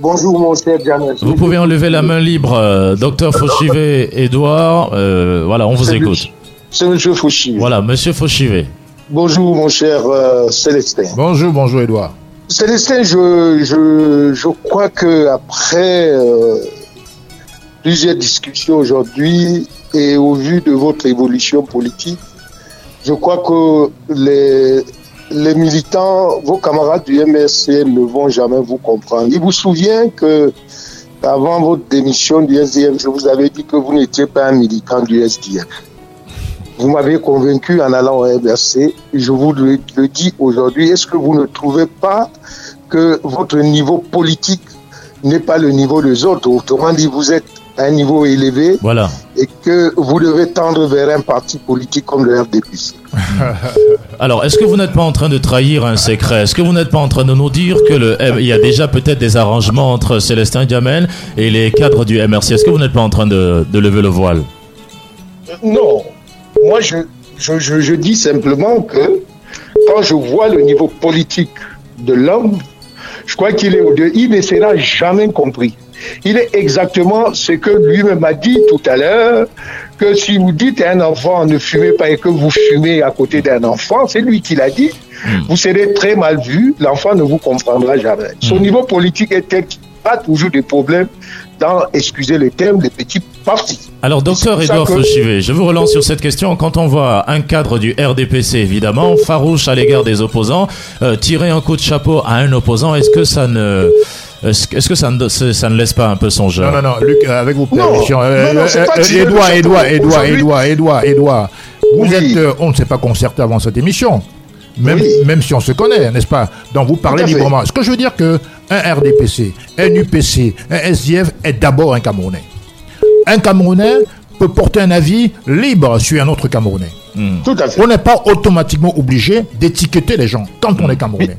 Bonjour, mon cher Janet. Vous pouvez enlever la main libre, euh, docteur Fauchivet, Edouard. euh, voilà, on vous écoute. C'est monsieur Fouchi. Voilà, monsieur Fauchivet. Bonjour, mon cher euh, Célestin. Bonjour, bonjour Edouard. Célestin, je, je, je crois que après euh, plusieurs discussions aujourd'hui et au vu de votre évolution politique, je crois que les, les militants, vos camarades du MRC ne vont jamais vous comprendre. Il vous souvient que avant votre démission du SDF, je vous avais dit que vous n'étiez pas un militant du SDF. Vous m'avez convaincu en allant au MRC. Je vous le, le dis aujourd'hui. Est-ce que vous ne trouvez pas que votre niveau politique n'est pas le niveau des autres? Autrement dit, vous êtes un niveau élevé Voilà. et que vous devez tendre vers un parti politique comme le RDPC. Alors, est-ce que vous n'êtes pas en train de trahir un secret? Est-ce que vous n'êtes pas en train de nous dire que le M- il y a déjà peut-être des arrangements entre Célestin Diamel et les cadres du MRC Est-ce que vous n'êtes pas en train de, de lever le voile? Non, moi je, je, je, je dis simplement que quand je vois le niveau politique de l'homme, je crois qu'il est au-delà. Il ne sera jamais compris. Il est exactement ce que lui-même a dit tout à l'heure, que si vous dites à un enfant ne fumez pas et que vous fumez à côté d'un enfant, c'est lui qui l'a dit, vous serez très mal vu, l'enfant ne vous comprendra jamais. Son niveau politique est tel qu'il a toujours des problèmes dans, excusez le terme, les petits partis. Alors, docteur Edouard que- Fauchivet, je vous relance sur cette question. Quand on voit un cadre du RDPC, évidemment, farouche à l'égard des opposants, euh, tirer un coup de chapeau à un opposant, est-ce que ça ne... Est-ce que ça ne, ça ne laisse pas un peu songeur Non, non, non, Luc, euh, avec vos Non, permissions. non, non, c'est pas tirer le Edouard. Edouard, Edouard, Edouard, Edouard, Edouard. Vous Oui. êtes, euh, on ne s'est pas concerté avant cette émission. Même, Oui. même si on se connaît, n'est-ce pas? Donc vous parlez librement. Ce que je veux dire que un RDPC, un UPC, un SDF est d'abord un Camerounais. Un Camerounais peut porter un avis libre sur un autre Camerounais. Tout à fait. On n'est pas automatiquement obligé d'étiqueter les gens quand on est Camerounais.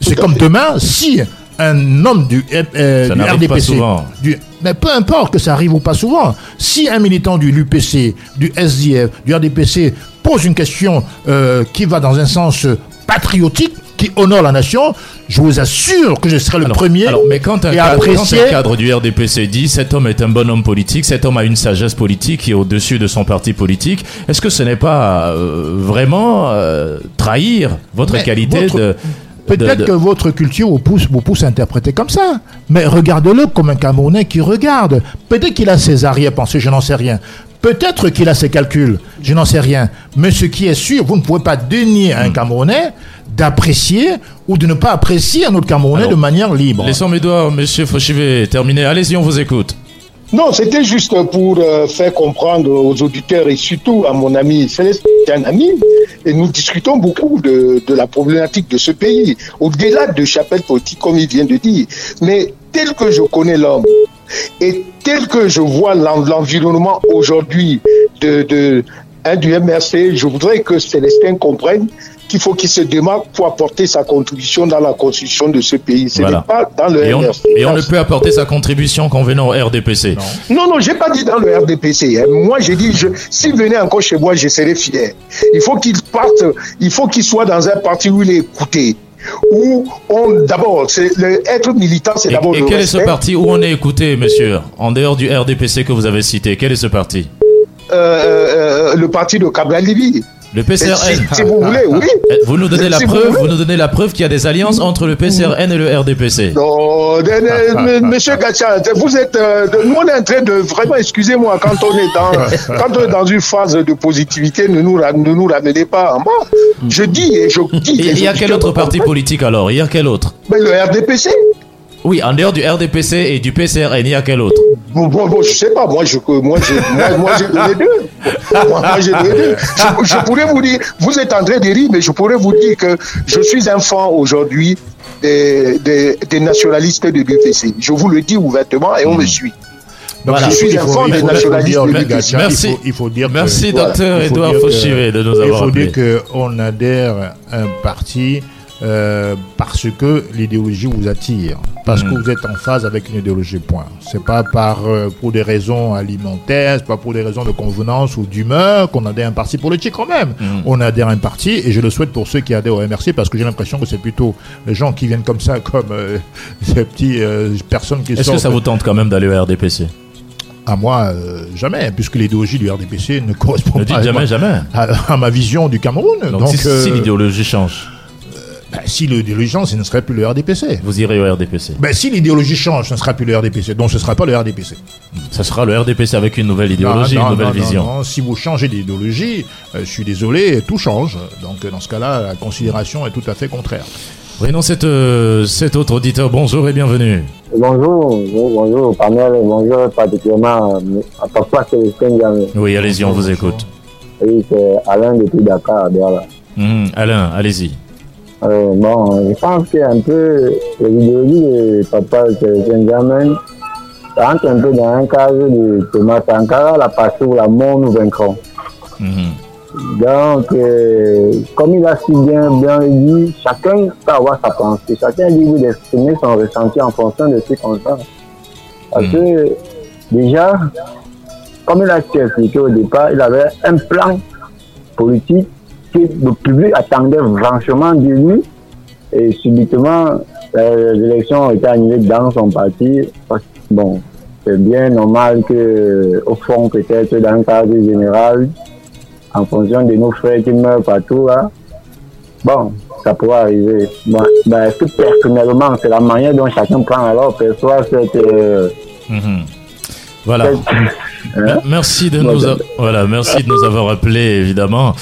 C'est comme fait. demain, si un homme du, euh, Ça du n'arrive pas RDPC, souvent. du- mais peu importe que ça arrive ou pas souvent, si un militant du l'UPC, du SDF, du RDPC pose une question euh, qui va dans un sens patriotique, qui honore la nation, je vous assure que je serai le Alors, premier alors, mais quand un, et cadre, quand apprécier. un cadre du RDPC dit cet homme est un bon homme politique, cet homme a une sagesse politique qui est au-dessus de son parti politique, est-ce que ce n'est pas euh, vraiment euh, trahir votre Mais qualité votre- de... Peut-être de- que votre culture vous pousse, vous pousse à interpréter comme ça. Mais regardez-le comme un Camerounais qui regarde. Peut-être qu'il a ses arrière-pensées, je n'en sais rien. Peut-être qu'il a ses calculs, je n'en sais rien. Mais ce qui est sûr, vous ne pouvez pas dénier à un Camerounais d'apprécier ou de ne pas apprécier un autre Camerounais Alors, de manière libre. Laissons Edouard, monsieur Fauchivet, terminer. Allez-y, on vous écoute. Non, c'était juste pour euh, faire comprendre aux auditeurs et surtout à mon ami Céleste, qui est un ami, et nous discutons beaucoup de, de la problématique de ce pays, au-delà de chapelle politique, comme il vient de dire. Mais tel que je connais l'homme, et tel que je vois l'en- l'environnement aujourd'hui de, de, hein, du MRC, je voudrais que Célestin comprenne qu'il faut qu'il se démarque pour apporter sa contribution dans la construction de ce pays. Ce Voilà. n'est pas dans le Et on, MRC. et on ne peut apporter sa contribution qu'en venant au RDPC. Non, non, j'ai pas dit dans le RDPC. hein. Moi, j'ai dit, je, s'il venait encore chez moi, je serais fier. Il faut qu'il parte, il faut qu'il soit dans un parti où il est écouté. Où on, d'abord, être militant, c'est Et, d'abord et le quel est ce parti où on est écouté, monsieur En dehors du RDPC que vous avez cité, quel est ce parti? Euh, euh, le parti de Cabral Libi. Le PCRN. Si, si vous voulez, oui. Eh, Vous nous donnez la Si preuve, vous nous donnez la preuve qu'il y a des alliances entre le PCRN et le RDPC. Non, de- de- de- monsieur Gatcha, vous êtes, euh, nous on est en train de vraiment, excusez-moi, quand on est dans, quand on est dans une phase de positivité, ne nous, ne nous ramenez pas en bas. Je dis et je dis. Et il y a quel autre parti politique alors? Il y a quel autre? Mais le RDPC. Oui, en dehors du RDPC et du PCRN, il y a quel autre? Bon, bon, bon, je sais pas, moi, je, moi, j'ai, moi, moi, j'ai donné deux. Moi, moi, j'ai donné deux. Je, je pourrais vous dire, vous êtes en train de rire, mais je pourrais vous dire que je suis un fan aujourd'hui des, des, des nationalistes de l'UPC. Je vous le dis ouvertement et on me suit. Donc, Voilà. il faut- Je suis il un faut- fan il des faut- il faut nationalistes dire, de l'UPC. Merci. Il faut, il faut dire Merci, docteur il faut Edouard Fauchivet, de nous Il avoir faut appelés. dire qu'on adhère à un parti euh, parce que l'idéologie vous attire, parce que vous êtes en phase avec une idéologie. Point. C'est pas par euh, pour des raisons alimentaires, c'est pas pour des raisons de convenance ou d'humeur qu'on adhère à un parti politique quand même. Mm. On adhère à un parti et je le souhaite pour ceux qui adhèrent au MRC parce que j'ai l'impression que c'est plutôt les gens qui viennent comme ça, comme euh, ces petits euh, personnes qui Est-ce que ça vous tente quand même d'aller au RDPC À moi, euh, jamais, puisque l'idéologie du RDPC ne correspond Ne pas dites jamais, jamais. à, à ma vision du Cameroun. Donc, Donc, si, euh, si l'idéologie change, si l'idéologie change, ce ne serait plus le RDPC. vous irez au RDPC. Ben, si l'idéologie change, ce ne sera plus le RDPC. Donc, ce ne sera pas le RDPC. Ça sera le RDPC avec une nouvelle idéologie, Non, une nouvelle non, vision. non, non. Si vous changez d'idéologie, euh, je suis désolé, tout change. Donc, dans ce cas-là, la considération est tout à fait contraire. Prenons cet, euh, cet autre auditeur. Bonjour et bienvenue. Bonjour, bonjour, panel, bonjour particulièrement à papa Célestin Diamé. Oui, allez-y, on vous écoute. Oui, c'est Alain depuis Dakar, Douala. Mhm, Alain, allez-y. Euh, bon, je pense qu'un peu l'idéologie de papa Benjamin rentre un peu dans un cadre de Thomas Sankara, la passion où la mort nous vaincrons. Mhm. Donc, euh, comme il a si bien, bien dit, chacun peut avoir sa pensée. Chacun est libre d'exprimer son ressenti en fonction de ses circonstances. Parce que, déjà, comme il a expliqué au départ, il avait un plan politique que le public attendait franchement de lui. Et subitement, euh, les élections ont été annulées dans son parti. Bon, c'est bien normal que, au fond, peut-être dans le cadre général, en fonction de nos frères qui meurent partout, là, bon, ça pourrait arriver. Bon, ben, est-ce que personnellement, c'est la manière dont chacun prend alors perçoit cette. euh, Mhm. Voilà. cette- hein? Merci de nous, a- voilà, merci de nous avoir appelés, évidemment.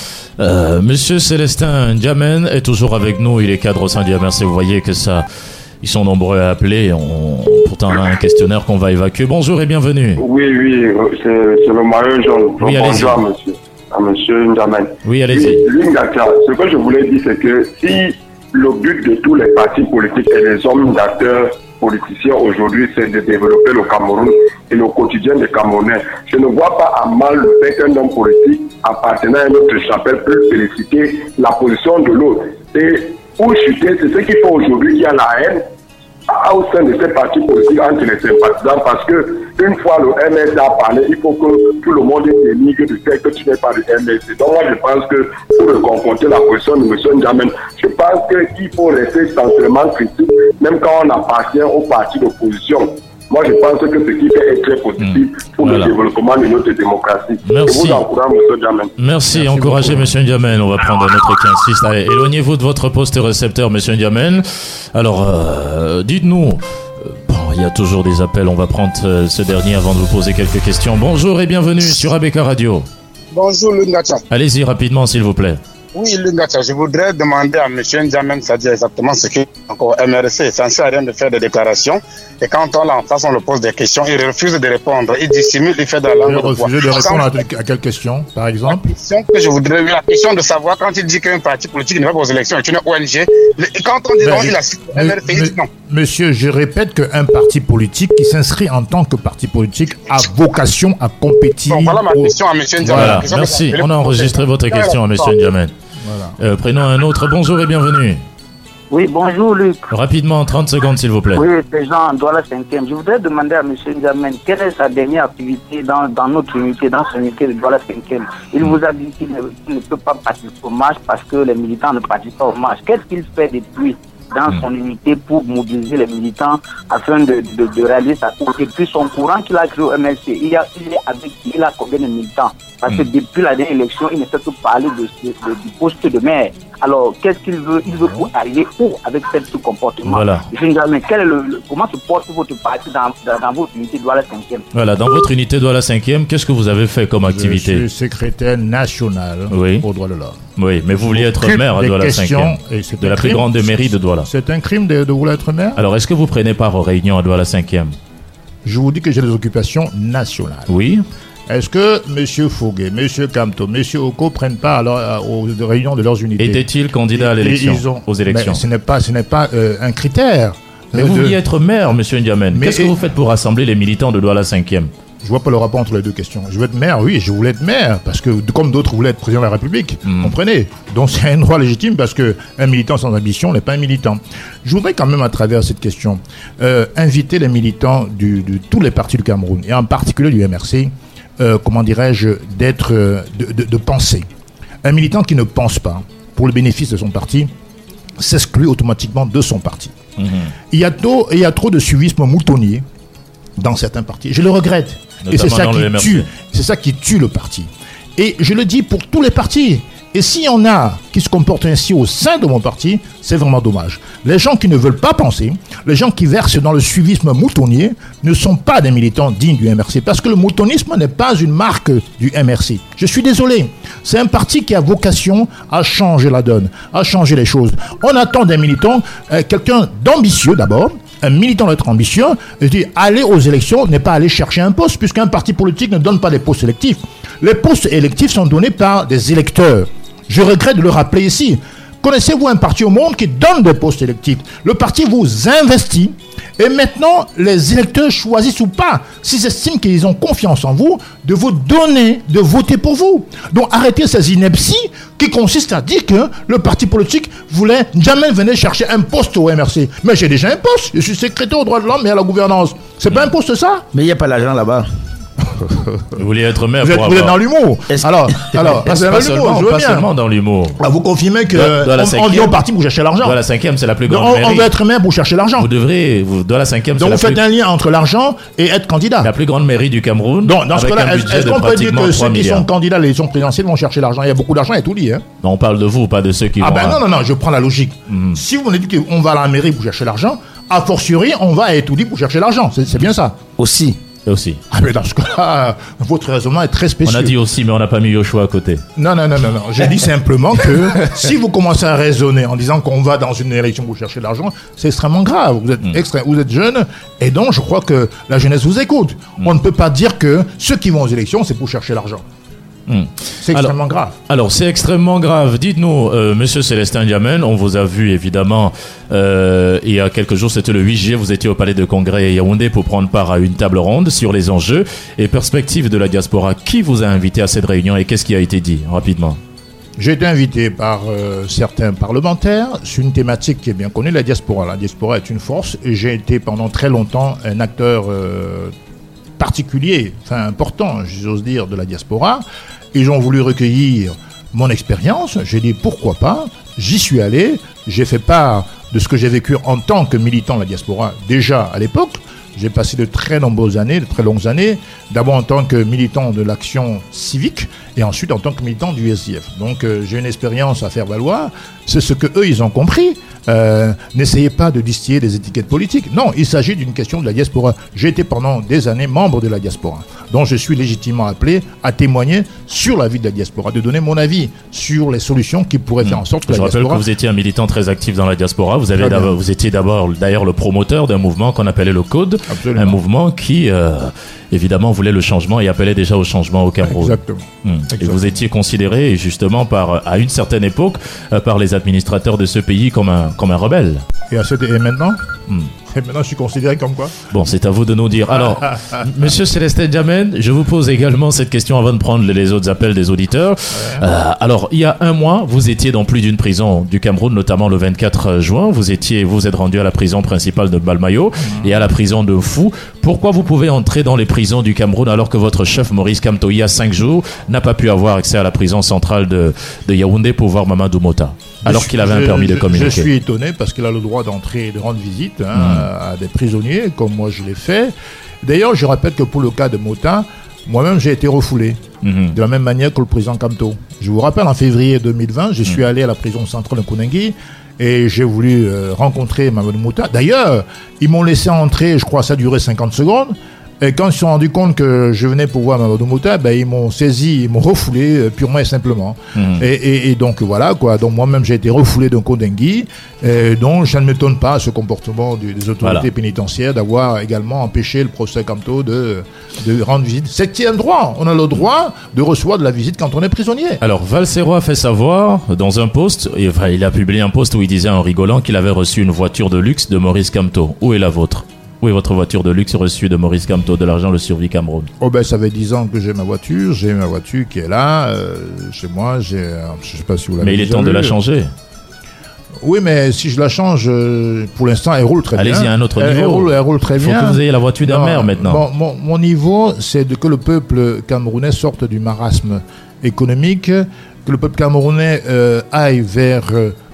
Euh, Monsieur Célestin Diamen est toujours avec nous. Il est cadre au sein du MRC. Vous voyez que ça, ils sont nombreux à appeler. On, pourtant, on a un questionnaire qu'on va évacuer. Bonjour et bienvenue. Oui, oui, c'est le maillot jaune. Oui. Bonjour à monsieur, à monsieur Ndaman. Oui, allez-y. Ce que je voulais dire, c'est que si le but de tous les partis politiques et les hommes d'acteurs politiciens aujourd'hui, c'est de développer le Cameroun et le quotidien des Camerounais, je ne vois pas à mal le fait qu'un homme politique appartenant à notre chapelle peut féliciter la position de l'autre. Et pour chuter, c'est ce qu'il faut aujourd'hui, qu'il y a la haine au sein de ces partis politiques entre les sympathisants parce que une fois le MSC a parlé, il faut que tout le monde dénigre du fait que tu n'es pas du MSC. Donc moi je pense que pour confronter la position de M. Ndiamen, je pense qu'il faut rester essentiellement critique, même quand on appartient au parti d'opposition. Moi je pense que ce qui fait est très positif pour Voilà. le développement de notre démocratie. Merci. Je vous encourage, M. Ndiamen. Merci, encouragez Monsieur Ndiamen. On va prendre un autre qui insiste. Allez, éloignez-vous de votre poste récepteur, Monsieur Ndiamen. Alors, euh, dites-nous. euh, Bon, il y a toujours des appels. On va prendre euh, ce dernier avant de vous poser quelques questions. Bonjour et bienvenue sur ABK Radio. Bonjour Lungacha. Allez-y rapidement, s'il vous plaît. Oui, Lungacha, je voudrais demander à M. Ndiamen Sadia exactement ce qu'est encore MRC. Ça ne sert à rien de faire des déclarations. Et quand on l'en face, on le pose des questions, il refuse de répondre. Il dissimule, il fait de la langue de bois. refusez de répondre à, à quelle question, par exemple La question que je voudrais, la question de savoir quand il dit qu'un parti politique ne va pas aux élections est une ONG, quand on dit Ben, non, il a MRC, il dit non. Monsieur, je répète qu'un parti politique qui s'inscrit en tant que parti politique a vocation à compétir. Bon, voilà ma question à M. Ndiamen. Voilà, merci. On a enregistré votre question, Monsieur Ndiamen. Euh, prenons un autre. Bonjour et bienvenue. Oui, bonjour Luc. Rapidement, 30 secondes, s'il vous plaît. Oui, président Douala 5e. Je voudrais demander à M. Ndiamen quelle est sa dernière activité dans, dans notre unité, dans son unité de Douala 5e. Il vous a dit qu'il ne, qu'il ne peut pas participer au match parce que les militants ne participent pas au match. Qu'est-ce qu'il fait depuis? Dans son unité pour mobiliser les militants afin de, de, de réaliser sa course Et puis son courant qu'il a créé au MLC, il, y a, il est avec il a combien de militants? Parce que depuis la dernière élection, il ne fait que parler de, de- du poste de maire. Alors, qu'est-ce qu'il veut? Il veut pour arriver où avec tel ce comportement? Voilà. Je jamais quel est le, le- comment se porte votre parti dans, dans, dans votre unité de la 5e Voilà, dans votre unité de la cinquième, qu'est-ce que vous avez fait comme Je activité? suis secrétaire national Oui. aux droits de l'homme. Oui, mais vous vouliez être maire à Douala questions, 5e, et c'est de un la plus crime. grande mairie de Douala. C'est un crime de, de vouloir être maire? Alors, est-ce que vous prenez part aux réunions à Douala 5e Je vous dis que j'ai des occupations nationales. Oui. Est-ce que M. Fouguet, M. Camto, M. Oko prennent part à- aux réunions de leurs unités Était-il candidat à l'élection, ont- aux élections Mais ce n'est pas, ce n'est pas euh, un critère. Mais euh, vous de- vouliez être maire, monsieur Ndiamen. Mais- Qu'est-ce que vous faites pour rassembler les militants de Douala 5e Je vois pas le rapport entre les deux questions. Je veux être maire, oui, je voulais être maire, parce que comme d'autres voulaient être président de la République, Hmm. comprenez. Donc c'est un droit légitime, parce que un militant sans ambition n'est pas un militant. Je voudrais quand même, à travers cette question, euh, inviter les militants de tous les partis du Cameroun, et en particulier du MRC, euh, comment dirais-je, d'être, euh, de, de- de penser. Un militant qui ne pense pas, pour le bénéfice de son parti, s'exclut automatiquement de son parti. Il y a trop, il y a trop de suivisme moutonnier dans certains partis. Je le regrette. Et c'est ça qui tue. C'est ça qui tue le parti. Et je le dis pour tous les partis. Et s'il y en a qui se comportent ainsi au sein de mon parti, c'est vraiment dommage. Les gens qui ne veulent pas penser, les gens qui versent dans le suivisme moutonnier, ne sont pas des militants dignes du MRC. Parce que le moutonisme n'est pas une marque du MRC. Je suis désolé. C'est un parti qui a vocation à changer la donne, à changer les choses. On attend des militants, euh, quelqu'un d'ambitieux d'abord, un militant d'être ambitieux, je dis aller aux élections n'est pas aller chercher un poste, puisqu'un parti politique ne donne pas des postes électifs. Les postes électifs sont donnés par des électeurs. Je regrette de le rappeler ici. Connaissez-vous un parti au monde qui donne des postes électifs? Le parti vous investit et maintenant les électeurs choisissent ou pas, s'ils estiment qu'ils ont confiance en vous, de vous donner, de voter pour vous. Donc arrêtez ces inepties qui consistent à dire que le parti politique voulait jamais venir chercher un poste au MRC. Mais j'ai déjà un poste, je suis secrétaire aux droits de l'homme et à la gouvernance. C'est pas un poste ça? Mais il n'y a pas l'argent là-bas. Vous voulez être maire Vous êtes, pour vous êtes avoir- dans l'humour. Alors, alors Pas dans seulement, l'humour, je veux pas bien. seulement dans l'humour. Ah, vous confirmez que Dans- dans la on- cinquième- au parti pour chercher l'argent. Dans la cinquième, c'est la plus Donc, grande on, veut être maire pour chercher l'argent. Vous devrez, vous, dans la cinquième, c'est Donc la, vous faites plus, un lien entre l'argent et être candidat. la plus grande mairie du Cameroun. Donc dans ce cas-là, est-ce qu'on peut dire que 3 ceux qui sont candidats à l'élection présidentielle vont chercher l'argent? Il y a beaucoup d'argent, il y a tout dit. Hein. Non, on parle de vous, pas de ceux qui Ah ben non, non, non, je prends la logique. Si vous me dites qu'on va à la mairie pour chercher l'argent, a fortiori, on va à Etoudi pour chercher l'argent. C'est bien ça. Aussi. Aussi. Ah mais dans ce cas-là, votre raisonnement est très On spécial. a dit aussi, mais on n'a pas mis Yoshua à côté. Non, non, non, non, non. Je dis simplement que si vous commencez à raisonner en disant qu'on va dans une élection pour chercher de l'argent, c'est extrêmement grave. Vous êtes, extré- vous êtes jeune et donc je crois que la jeunesse vous écoute. On ne peut pas dire que ceux qui vont aux élections, c'est pour chercher l'argent. Hmm. C'est extrêmement grave. Alors, c'est extrêmement grave. Dites-nous, euh, monsieur Célestin Diamène, on vous a vu évidemment euh, il y a quelques jours, c'était le 8 juillet, vous étiez au palais de congrès à Yaoundé pour prendre part à une table ronde sur les enjeux et perspectives de la diaspora. Qui vous a invité à cette réunion et qu'est-ce qui a été dit rapidement? J'ai été invité par euh, certains parlementaires sur une thématique qui est bien connue, la diaspora. La diaspora est une force et j'ai été pendant très longtemps un acteur particulier, enfin important, j'ose dire, de la diaspora. Ils ont voulu recueillir mon expérience. J'ai dit pourquoi pas? J'y suis allé. J'ai fait part de ce que j'ai vécu en tant que militant de la diaspora déjà à l'époque. J'ai passé de très nombreuses années, de très longues années, d'abord en tant que militant de l'action civique et ensuite en tant que militant du SDF. Donc euh, j'ai une expérience à faire valoir. C'est ce que eux ils ont compris. Euh, N'essayez pas de distiller des étiquettes politiques. Non, il s'agit d'une question de la diaspora. J'ai été pendant des années membre de la diaspora, donc je suis légitimement appelé à témoigner sur la vie de la diaspora, de donner mon avis sur les solutions qui pourraient faire en sorte que Je la rappelle diaspora que vous étiez un militant très actif dans la diaspora. Vous, avez vous étiez d'abord d'ailleurs le promoteur d'un mouvement qu'on appelait le Code, Absolument. un mouvement qui euh, évidemment voulait le changement et appelait déjà au changement au Cameroun. Exactement. Hmm. Et vous étiez considéré justement par à une certaine époque euh, par les administrateurs de ce pays comme un comme un rebelle. Et, à et maintenant Hmm. Et maintenant, je suis considéré comme quoi Bon, c'est à vous de nous dire. Alors, Monsieur Célestin Diamène, je vous pose également cette question avant de prendre les autres appels des auditeurs. Euh, alors, il y a un mois, vous étiez dans plus d'une prison du Cameroun, notamment le 24 juin. Vous étiez, vous êtes rendu à la prison principale de Balmayo et à la prison de Fou. Pourquoi vous pouvez entrer dans les prisons du Cameroun alors que votre chef Maurice Kamto, il y a cinq jours, n'a pas pu avoir accès à la prison centrale de, de Yaoundé pour voir Mamadou Mota, alors qu'il avait un permis de communiquer Je suis étonné parce qu'il a le droit d'entrer et de rendre visite hein, Hmm. à des prisonniers, comme moi je l'ai fait. D'ailleurs, je rappelle que pour le cas de Mota, moi-même j'ai été refoulé, Mhm. de la même manière que le président Kamto. Je vous rappelle, en février 2020, je suis allé à la prison centrale de Konengi et j'ai voulu euh, rencontrer Mamadou Mouta. D'ailleurs, ils m'ont laissé entrer, je crois que ça a duré 50 secondes. Et quand ils se sont rendus compte que je venais pour voir Mamadou Mouta, ben, ils m'ont saisi, ils m'ont refoulé euh, purement et simplement. Mhm. Et, et- et donc voilà quoi. Donc moi-même j'ai été refoulé d'un Kodengui. Donc ça ne m'étonne pas ce comportement du- des autorités Voilà. pénitentiaires d'avoir également empêché le procès Camto de, de rendre visite. C'est qui a le droit. On a le droit de recevoir de la visite quand on est prisonnier. Alors, Valsero a fait savoir dans un post, enfin, il a publié un post où il disait en rigolant qu'il avait reçu une voiture de luxe de Maurice Camto. Où est la vôtre? Où est votre voiture de luxe reçue de Maurice Camto de l'argent le survie Cameroun? Oh ben ça fait 10 ans que j'ai ma voiture. J'ai ma voiture qui est là euh, chez moi. J'ai, euh, je sais pas si vous l'avez Mais il est temps de la changer. Oui, mais si je la change, euh, pour l'instant, elle roule très bien. Allez-y à un autre Elle- Elle niveau. roule, elle roule très Il faut bien. que vous ayez la voiture d'un maire maintenant. bon, mon, mon niveau, c'est de que le peuple camerounais sorte du marasme économique, que le peuple camerounais euh, aille vers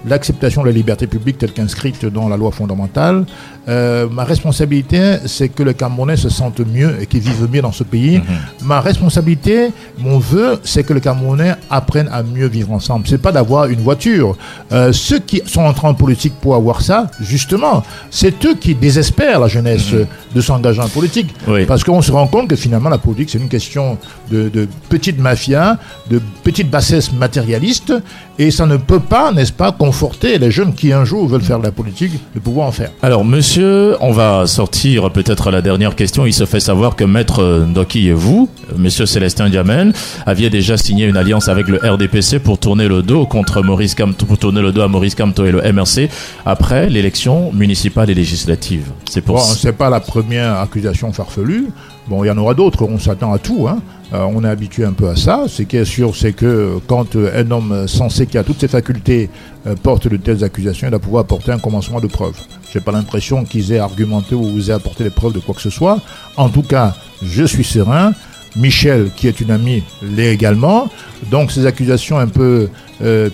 l'acceptation de la liberté publique telle qu'inscrite dans la loi fondamentale. Euh, ma responsabilité, c'est que les Camerounais se sentent mieux et qu'ils vivent mieux dans ce pays. Mhm. Ma responsabilité, mon vœu, c'est que les Camerounais apprennent à mieux vivre ensemble. C'est pas d'avoir une voiture. Euh, ceux qui sont entrés en politique pour avoir ça, justement, c'est eux qui désespèrent la jeunesse euh, de s'engager en politique. Mhm. Oui. Parce qu'on se rend compte que finalement, la politique, c'est une question de, de petite mafia, de petite bassesse matérialiste, et ça ne peut pas, n'est-ce pas, conforter les jeunes qui un jour veulent faire de la politique de pouvoir en faire. Alors, monsieur, on va sortir peut-être la dernière question. Il se fait savoir que Maître Ndoki et vous, monsieur Célestin Diamène, aviez déjà signé une alliance avec le RDPC pour tourner le dos contre Maurice pour tourner le dos à Maurice Kamto et le MRC après l'élection municipale et législative. C'est pour bon, c'est pas la première accusation farfelue. Bon, il y en aura d'autres. On s'attend à tout. Hein. Euh, on est habitué un peu à ça. Ce qui est sûr, c'est que quand euh, un homme censé qui a toutes ses facultés euh, porte de telles accusations, il va pouvoir apporter un commencement de preuves. J'ai pas l'impression qu'ils aient argumenté ou aient apporté des preuves de quoi que ce soit. En tout cas, je suis serein. Michel, qui est une amie, l'est également. Donc ces accusations un peu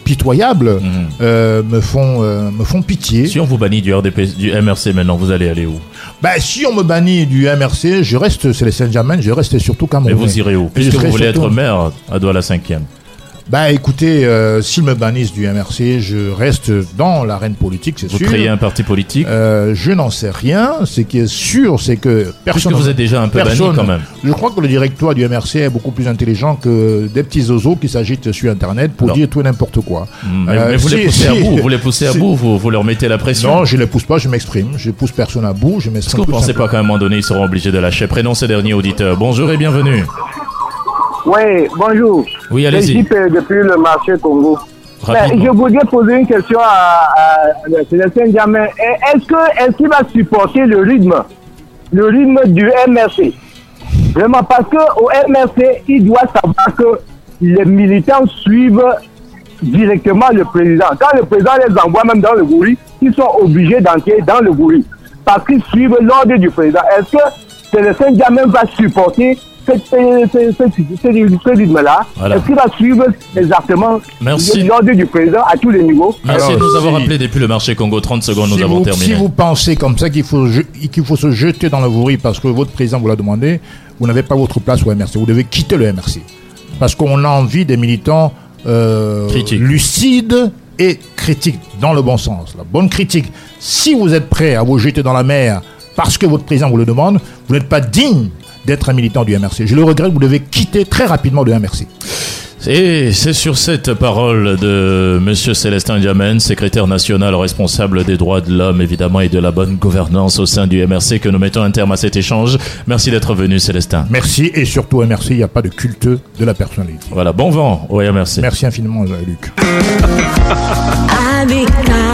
pitoyables mhm. me, font, me font pitié. Si on vous bannit du RDP, du MRC maintenant, vous allez aller où? Ben, si on me bannit du MRC, je reste, c'est les Saint-Germain, je reste surtout Cameroun. Mais vous irez où? Puisque vous voulez être maire à Douala 5e. Bah écoutez, euh, s'ils me bannissent du MRC, je reste dans l'arène politique, c'est sûr. Vous créez un parti politique euh, Je n'en sais rien. Ce qui est sûr, c'est que personne. Puisque vous êtes déjà un peu banni quand même. Je crois que le directoire du MRC est beaucoup plus intelligent que des petits oiseaux qui s'agitent sur Internet pour dire tout et n'importe quoi. Hmm, mais, euh, vous, les poussez à bout, vous les poussez à bout, vous, leur mettez la pression Non, je les pousse pas, je m'exprime. Je pousse personne à bout, je m'exprime. Est-ce que vous pensez pas qu'à un moment donné, ils seront obligés de lâcher Prénom ces derniers auditeurs? Bonjour et bienvenue. Oui, bonjour. Oui, allez-y. depuis le marché Congo. Ben, je voudrais poser une question à, à, Sébastien Diamant. Est-ce qu'il va supporter le rythme, le rythme du MRC Vraiment, parce qu'au MRC, il doit savoir que les militants suivent directement le président. Quand le président les envoie même dans le goury, ils sont obligés d'entrer dans le goury parce qu'ils suivent l'ordre du président. Est-ce que Sébastien Diamant va supporter ce rythme-là, est-ce qu'il va suivre exactement l'ordre du président à tous les niveaux Merci de nous avoir appelé depuis le marché Congo. 30 secondes, nous avons terminé. Si vous pensez comme ça qu'il faut, qu'il faut se jeter dans le vouri parce que votre président vous l'a demandé, vous n'avez pas votre place au MRC. Vous devez quitter le MRC. Parce qu'on a envie des militants euh, lucides et critiques, dans le bon sens. La bonne critique. Si vous êtes prêt à vous jeter dans la mer parce que votre président vous le demande, vous n'êtes pas digne d'être un militant du MRC. Je le regrette, vous devez quitter très rapidement le MRC. Et c'est sur cette parole de Monsieur Célestin Diamène, secrétaire national responsable des droits de l'homme évidemment et de la bonne gouvernance au sein du MRC que nous mettons un terme à cet échange. Merci d'être venu Célestin. Merci et surtout MRC, il n'y a pas de culte de la personnalité. Voilà, bon vent au MRC. Merci infiniment Luc.